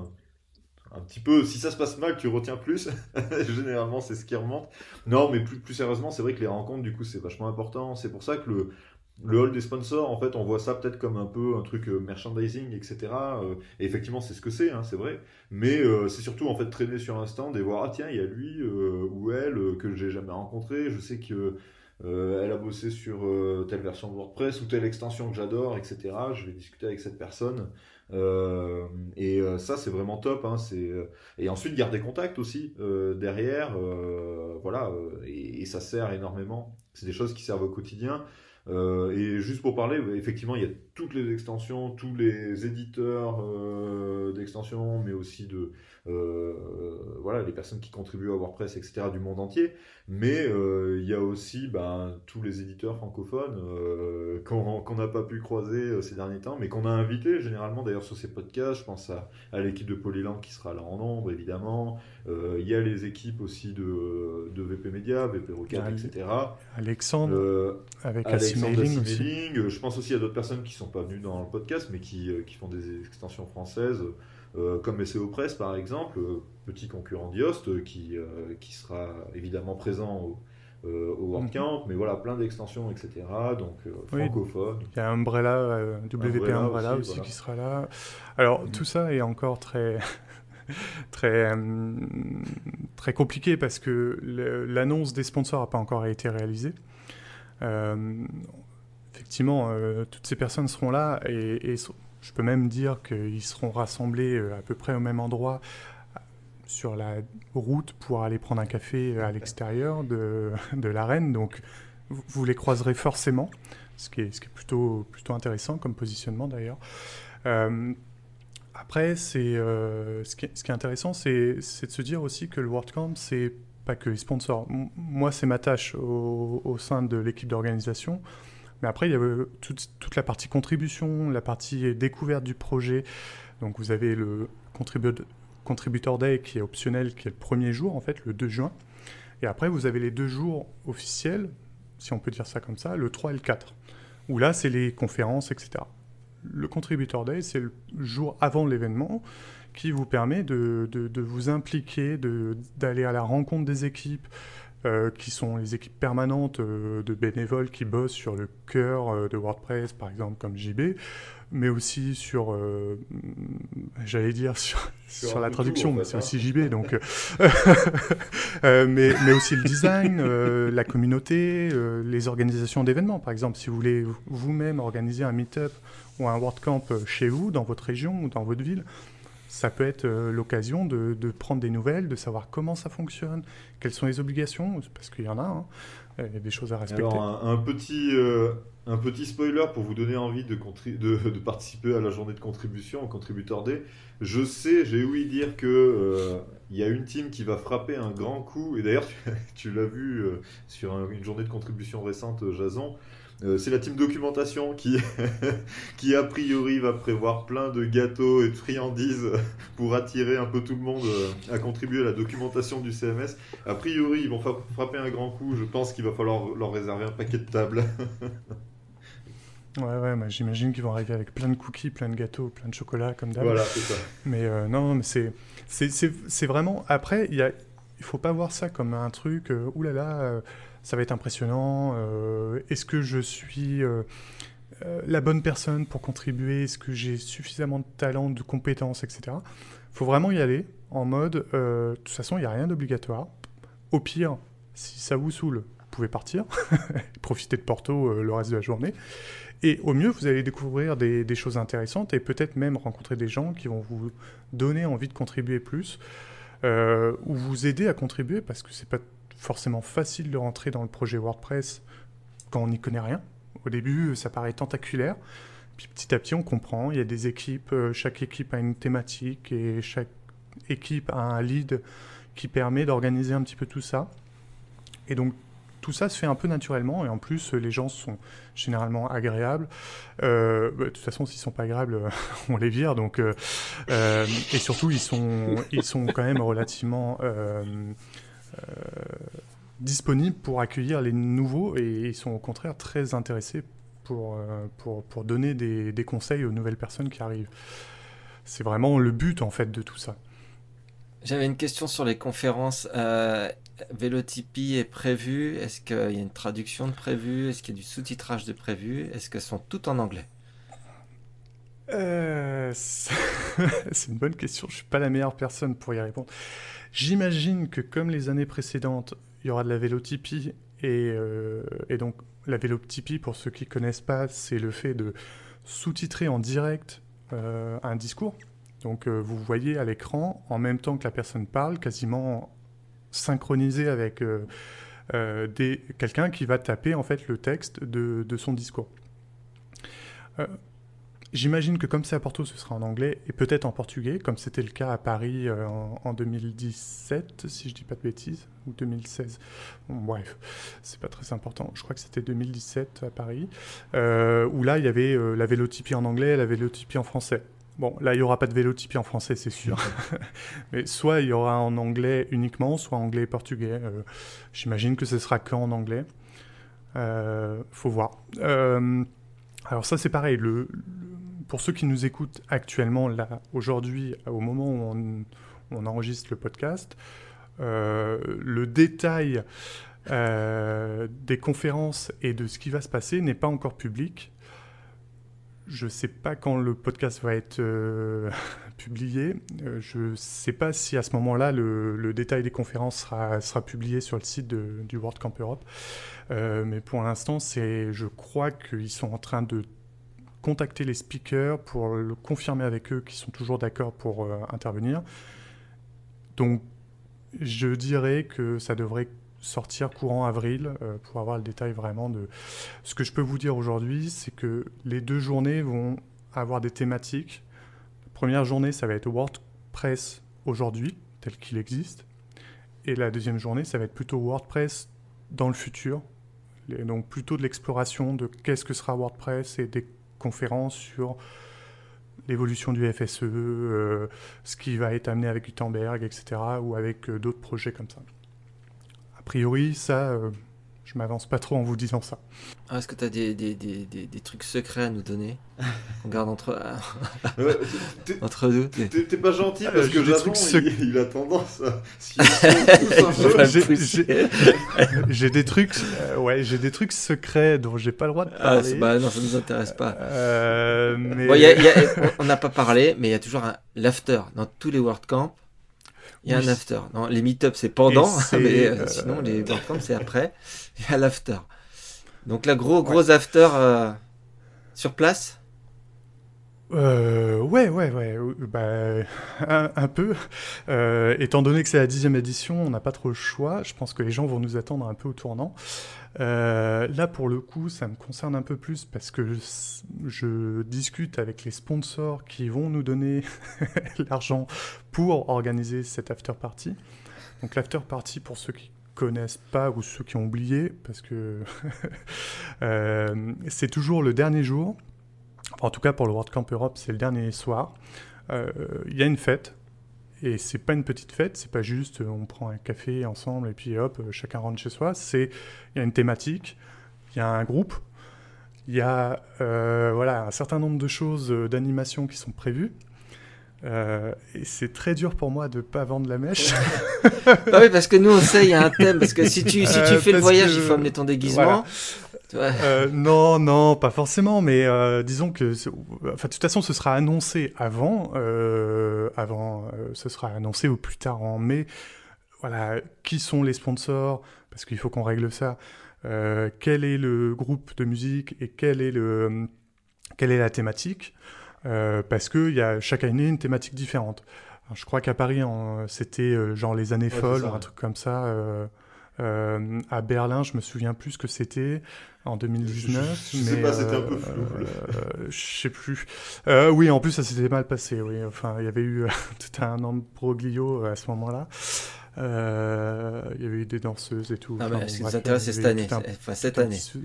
un petit peu. Si ça se passe mal, tu retiens plus. Généralement, c'est ce qui remonte. Non, mais plus, plus sérieusement, c'est vrai que les rencontres, du coup, c'est vachement important. C'est pour ça que le, le hall des sponsors, en fait, on voit ça peut-être comme un peu un truc euh, merchandising, etc. Euh, et effectivement, c'est ce que c'est, hein, c'est vrai. Mais euh, c'est surtout, en fait, traîner sur un stand et voir, ah tiens, il y a lui ou elle que j'ai jamais rencontré. Je sais que elle a bossé sur telle version de WordPress ou telle extension que j'adore, etc. Je vais discuter avec cette personne. Et ça, c'est vraiment top. Hein, c'est, et ensuite, garder contact aussi derrière. voilà, et ça sert énormément. C'est des choses qui servent au quotidien. Euh, et juste pour parler, effectivement, il y a toutes les extensions, tous les éditeurs euh, d'extensions, mais aussi de euh, voilà les personnes qui contribuent à WordPress, etc. du monde entier. Mais euh, il y a aussi ben, tous les éditeurs francophones euh, qu'on n'a pas pu croiser ces derniers temps, mais qu'on a invités généralement d'ailleurs sur ces podcasts. Je pense à, à l'équipe de Polyland qui sera là en nombre, évidemment. Il y a les équipes aussi de, de VP Media, VP Rocket, etc. Alexandre, avec Alexandre Assimailing Je pense aussi à d'autres personnes qui sont pas venues dans le podcast, mais qui, qui font des extensions françaises, euh, comme SEO Press par exemple, euh, petit concurrent d'Yoast, euh, qui, qui sera évidemment présent au, au WordCamp, mais voilà, plein d'extensions, etc. Donc Oui. francophones. Il y a Umbrella, WP Umbrella Umbrella, aussi, aussi, voilà. qui sera là. Alors, Mhm. tout ça est encore très, très, très compliqué parce que l'annonce des sponsors n'a pas encore été réalisée. Euh, effectivement, euh, toutes ces personnes seront là et, je peux même dire qu'ils seront rassemblés euh, à peu près au même endroit euh, sur la route pour aller prendre un café à l'extérieur de, l'arène. Donc, vous, les croiserez forcément, ce qui est, plutôt, intéressant comme positionnement d'ailleurs. Euh, après, euh, ce, qui est, intéressant, c'est, de se dire aussi que le WordCamp, c'est pas que les sponsors. Moi, c'est ma tâche au sein de l'équipe d'organisation. Mais après, il y a euh, toute, la partie contribution, la partie découverte du projet. Donc, vous avez le contribu- Contributor Day qui est optionnel, qui est le premier jour, en fait, le 2 juin. Et après, vous avez les deux jours officiels, si on peut dire ça comme ça, le 3 et le 4, où là, c'est les conférences, etc. Le Contributor Day, c'est le jour avant l'événement qui vous permet de, de- vous impliquer, d'aller à la rencontre des équipes, euh, qui sont les équipes permanentes euh, de bénévoles qui bossent sur le cœur euh, de WordPress, par exemple, comme JB, mais aussi sur, euh, j'allais dire, sur, Sur sur un la tout, traduction, mais c'est hein. aussi JB, donc... mais, mais aussi le design, la communauté, les organisations d'événements. Par exemple, si vous voulez vous-même organiser un meet-up ou un WordCamp chez vous, dans votre région ou dans votre ville, ça peut être euh, l'occasion de, prendre des nouvelles, de savoir comment ça fonctionne, quelles sont les obligations, parce qu'il y en a, hein. il y a des choses à respecter. Alors, un, petit, euh, un petit spoiler pour vous donner envie de, participer à la journée de contribution en contributeur D. Je sais, j'ai ouï dire que euh, il y a une team qui va frapper un grand coup, et d'ailleurs, tu, l'as vu sur un- une journée de contribution récente, Jason. Euh, c'est la team documentation qui, qui, a priori, va prévoir plein de gâteaux et de friandises pour attirer un peu tout le monde euh, à contribuer à la documentation du CMS. A priori, ils vont frapper un grand coup. Je pense qu'il va falloir leur réserver un paquet de tables. Ouais, ouais, moi, j'imagine qu'ils vont arriver avec plein de cookies, plein de gâteaux, plein de chocolat, comme d'hab. voilà, c'est ça. Mais euh, non, mais c'est, c'est, c'est, c'est vraiment. Après, il y a, il faut pas voir ça comme un truc. Euh, Ouh là là, euh, ça va être impressionnant. euh, est-ce que je suis euh, euh, la bonne personne pour contribuer? Est-ce que j'ai suffisamment de talent, de compétences, etc. Faut vraiment y aller en mode. de toute façon, il n'y a rien d'obligatoire. Au pire, si ça vous saoule, vous pouvez partir, profiter de Porto le reste de la journée. Et au mieux, vous allez découvrir des, choses intéressantes et peut-être même rencontrer des gens qui vont vous donner envie de contribuer plus ou vous aider à contribuer parce que c'est pas forcément facile de rentrer dans le projet WordPress quand on n'y connaît rien. Au début, ça paraît tentaculaire. Puis petit à petit, on comprend. Il y a des équipes, euh, chaque équipe a une thématique et chaque équipe a un lead qui permet d'organiser un petit peu tout ça. Et donc, tout ça se fait un peu naturellement et en plus, les gens sont généralement agréables. Euh, bah, de toute façon, s'ils sont pas agréables, euh, on les vire. Donc, euh, euh, et surtout, ils sont, ils sont quand même relativement euh, euh, disponibles pour accueillir les nouveaux et ils sont au contraire très intéressés pour, euh, pour, pour donner des, des conseils aux nouvelles personnes qui arrivent. C'est vraiment le but en fait de tout ça. J'avais une question sur les conférences. Euh, Vélotypie est prévu? Est-ce qu'il y a une traduction de prévu? Est-ce qu'il y a du sous-titrage de prévu? Est-ce qu'elles sont toutes en anglais? Euh, c'est c'est une bonne question. Je suis pas la meilleure personne pour y répondre. J'imagine que comme les années précédentes, il y aura de la vélotypie et, euh, et donc la vélotypie, pour ceux qui connaissent pas, c'est le fait de sous-titrer en direct euh, un discours. Donc euh, vous voyez à l'écran en même temps que la personne parle, quasiment synchronisé avec quelqu'un qui va taper en fait le texte de son discours. J'imagine que comme c'est à Porto, ce sera en anglais et peut-être en portugais, comme c'était le cas à Paris euh, en, en 2017, si je dis pas de bêtises, ou 2016. Bon, bref, c'est pas très important. Je crois que c'était 2017 à Paris, euh, où là il y avait euh, la vélotypie en anglais et la vélotypie en français. Bon, là il y aura pas de vélotypie en français, c'est sûr. Mais soit il y aura en anglais uniquement, soit anglais et portugais. J'imagine que ce sera qu'en anglais. Faut voir. Alors ça c'est pareil. Le- pour ceux qui nous écoutent actuellement là aujourd'hui, au moment où on, enregistre le podcast, euh, le détail euh, des conférences et de ce qui va se passer n'est pas encore public. Je ne sais pas quand le podcast va être euh, publié. Je ne sais pas si à ce moment-là le, détail des conférences sera, publié sur le site du World Camp Europe. Mais pour l'instant, je crois qu'ils sont en train de contacter les speakers pour le confirmer avec eux qu'ils sont toujours d'accord pour euh, intervenir. Donc, je dirais que ça devrait sortir courant avril euh, pour avoir le détail vraiment de... Ce que je peux vous dire aujourd'hui, c'est que les deux journées vont avoir des thématiques. Première journée, ça va être WordPress aujourd'hui, tel qu'il existe. Et la deuxième journée, ça va être plutôt WordPress dans le futur. Donc plutôt de l'exploration de qu'est-ce que sera WordPress et des conférences sur l'évolution du FSE, euh, ce qui va être amené avec Gutenberg, etc., ou avec euh, d'autres projets comme ça. A priori, ça, euh, je m'avance pas trop en vous disant ça. Ah, Est-ce que tu as des, des, des, des, des trucs secrets à nous donner On garde entre, Euh, entre nous. T'es pas gentil Euh, parce j'ai que des Jason, trucs sec- il, il a tendance à... j'ai- des trucs, euh, ouais, j'ai des trucs secrets dont j'ai pas le droit de Ah, parler. c'est- bah non, ça nous intéresse pas. Euh, mais Bon, il y a- il y a- on n'a pas parlé, mais il y a toujours un l'after dans tous les WordCamp. Il y a Oui. un after. Non, les meet-up c'est pendant, mais euh, euh, sinon les WordCamp c'est après. Il y a l'after. Donc là gros gros after euh, sur place? Euh, ouais, ouais, ouais, euh, bah, un, un peu. Euh, étant donné que c'est la dixième édition, on n'a pas trop le choix. Je pense que les gens vont nous attendre un peu au tournant. Euh, là, pour le coup, ça me concerne un peu plus parce que je, discute avec les sponsors qui vont nous donner l'argent pour organiser cette after party. Donc l'after party, pour ceux qui connaissent pas ou ceux qui ont oublié, parce que euh, c'est toujours le dernier jour. En tout cas, pour le World Camp Europe, c'est le dernier soir. Euh, Il y a une fête. Et c'est pas une petite fête, c'est pas juste euh, on prend un café ensemble et puis hop, euh, chacun rentre chez soi. C'est il y a une thématique, il y a un groupe, il y a euh, voilà un certain nombre de choses d'animation qui sont prévues. Euh, et c'est très dur pour moi de pas vendre la mèche. Bah oui, parce que nous, on sait, il y a un thème. Parce que si tu, si tu Euh, fais le voyage, que- il faut amener ton déguisement. Euh, non, non, pas forcément, mais euh, disons que, enfin, de toute façon, ce sera annoncé avant, euh, avant, ce sera annoncé au plus tard en mai. Voilà, qui sont les sponsors Parce qu'il faut qu'on règle ça. Quel est le groupe de musique et quel est le, quelle est la thématique Parce que y a chaque année une thématique différente. Alors, je crois qu'à Paris, c'était genre les années Ouais, folles ça, ou un ouais. truc comme ça. Euh, euh, à Berlin, je me souviens plus ce que c'était en 2019. Je- je sais mais, pas, c'était un peu euh, flou. euh, je sais plus. Euh, oui, en plus, ça s'était mal passé. Oui, enfin, il y avait eu tout un ambroglio à ce moment-là. Euh, il y avait eu des danseuses et tout. Ah, Enfin, bah, ce qui nous intéresse, c'est cette année. un- Enfin, cette année. petit-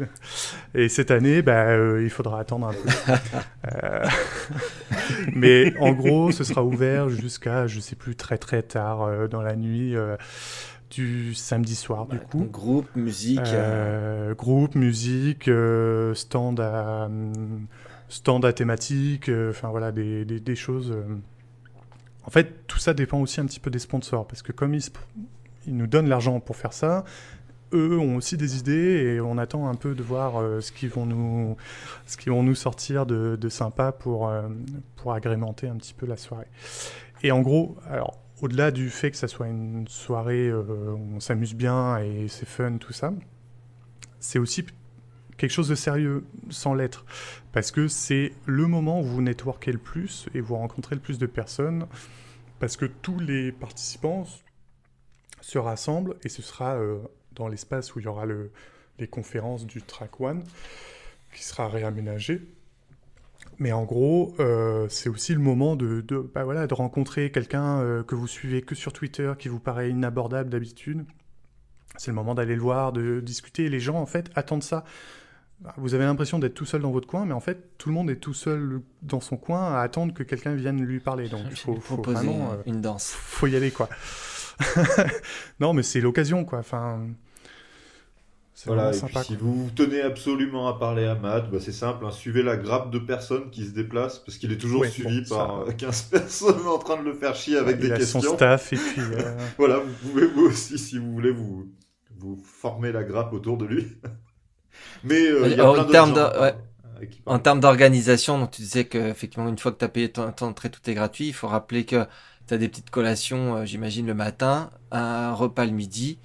Et cette année, bah, euh, il faudra attendre un peu. Euh, Mais en gros, ce sera ouvert jusqu'à, je sais plus, très très tard euh, dans la nuit euh, du samedi soir, du Bah, coup. groupe, musique. euh, Euh, groupe, musique, euh, stand à stand à thématique, enfin voilà des, des, des choses. En fait, tout ça dépend aussi un petit peu des sponsors parce que comme ils, nous donnent l'argent pour faire ça, eux ont aussi des idées et on attend un peu de voir euh, ce qu'ils vont nous ce qu'ils vont nous sortir de, de sympa pour euh, pour agrémenter un petit peu la soirée. Et en gros, alors au-delà du fait que ça soit une soirée euh, où on s'amuse bien et c'est fun, tout ça, c'est aussi quelque chose de sérieux sans l'être. Parce que c'est le moment où vous networkez le plus et vous rencontrez le plus de personnes. Parce que tous les participants se rassemblent et ce sera euh, dans l'espace où il y aura le, les conférences du Track One qui sera réaménagé. Mais en gros, euh, c'est aussi le moment de, de, bah voilà, de rencontrer quelqu'un euh, que vous suivez que sur Twitter, qui vous paraît inabordable d'habitude. C'est le moment d'aller le voir, de discuter. Les gens, en fait, attendent ça. Vous avez l'impression d'être tout seul dans votre coin, mais en fait, tout le monde est tout seul dans son coin à attendre que quelqu'un vienne lui parler. Donc, il faut, faut vraiment, euh, une danse. faut y aller, quoi. non, mais c'est l'occasion, quoi. Enfin, Voilà, puis si quoi. vous tenez absolument à parler à Matt, bah, c'est simple, hein, suivez la grappe de personnes qui se déplacent, parce qu'il est toujours Ouais, suivi bon, par ça- euh, 15 personnes en train de le faire chier avec il des a questions. son staff et puis. euh, Voilà, vous pouvez vous aussi, si vous voulez, vous, vous former la grappe autour de lui. Mais euh, il y a En plein d'autres termes gens, de- hein, ouais. euh, En termes d'organisation, donc tu disais que effectivement une fois que tu as payé ton, ton entrée, tout est gratuit. Il faut rappeler que tu as des petites collations, euh, j'imagine, le matin, un repas le midi.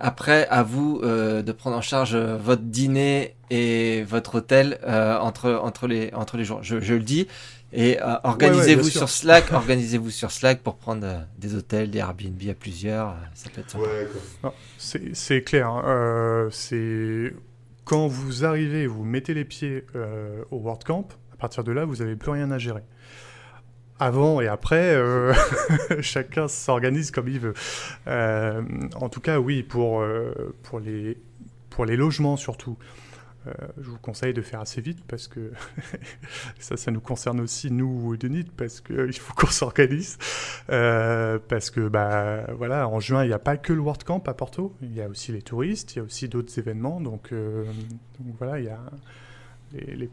Après, à vous euh, de prendre en charge euh, votre dîner et votre hôtel euh, entre, entre, les, entre les jours. Je, je le dis. Et euh, organisez-vous sur Slack, organisez-vous sur Slack pour prendre des hôtels, des Airbnb à plusieurs. Ça peut être sympa. Ouais, c'est c'est clair. hein. Euh, c'est quand vous arrivez, vous mettez les pieds euh, au World Camp. À partir de là, vous n'avez plus rien à gérer. Avant et après, euh, chacun s'organise comme il veut. Euh, en tout cas, oui, pour, euh, pour, les, pour les logements surtout. je vous conseille de faire assez vite parce que ça, ça nous concerne aussi, nous, Denis, parce qu'il faut qu'on s'organise. Parce que, bah, voilà, en juin, il n'y a pas que le World Camp à Porto, il y a aussi les touristes, il y a aussi d'autres événements. Donc, donc voilà, il y a les, les,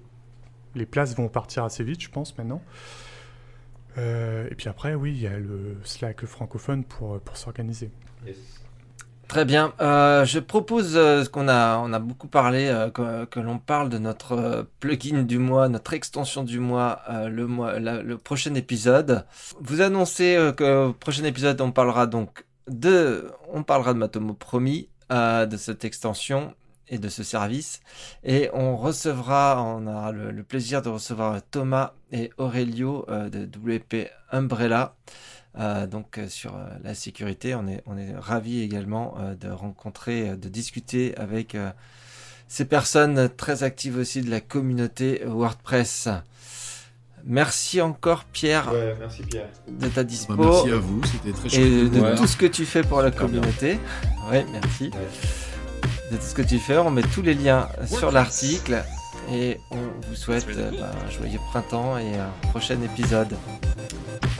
les places vont partir assez vite, je pense, maintenant. Euh, et puis après, oui, il y a le Slack francophone pour, pour s'organiser. Yes. Très bien. Euh, je propose euh, ce qu'on a, on a beaucoup parlé, euh, que, que l'on parle de notre euh, plugin du mois, notre extension du mois, euh, le mois, la- le prochain épisode. Vous annoncez euh, que au prochain épisode, on parlera donc de, on parlera de Matomo promis, euh, de cette extension. Et de ce service. Et on recevra, on aura le, le plaisir de recevoir Thomas et Aurelio euh, de WP Umbrella. Euh, donc euh, sur euh, la sécurité, on est, on est ravis également euh, de rencontrer, euh, de discuter avec euh, ces personnes très actives aussi de la communauté WordPress. Merci encore Pierre Ouais, merci Pierre. de ta dispo Bah, merci à vous, c'était très chouette. et de Ouais. tout ce que tu fais pour la communauté. Oui, merci. Ouais. De tout ce que tu fais, on met tous les liens sur l'article et on vous souhaite euh, bah, un joyeux printemps et un prochain épisode.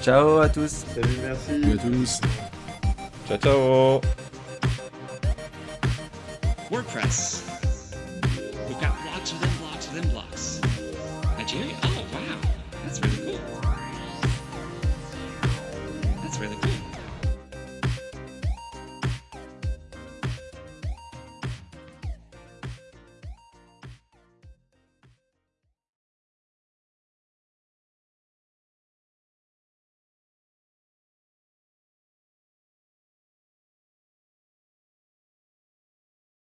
Ciao à tous. Salut, merci. Salut à tous. Ciao, ciao WordPress.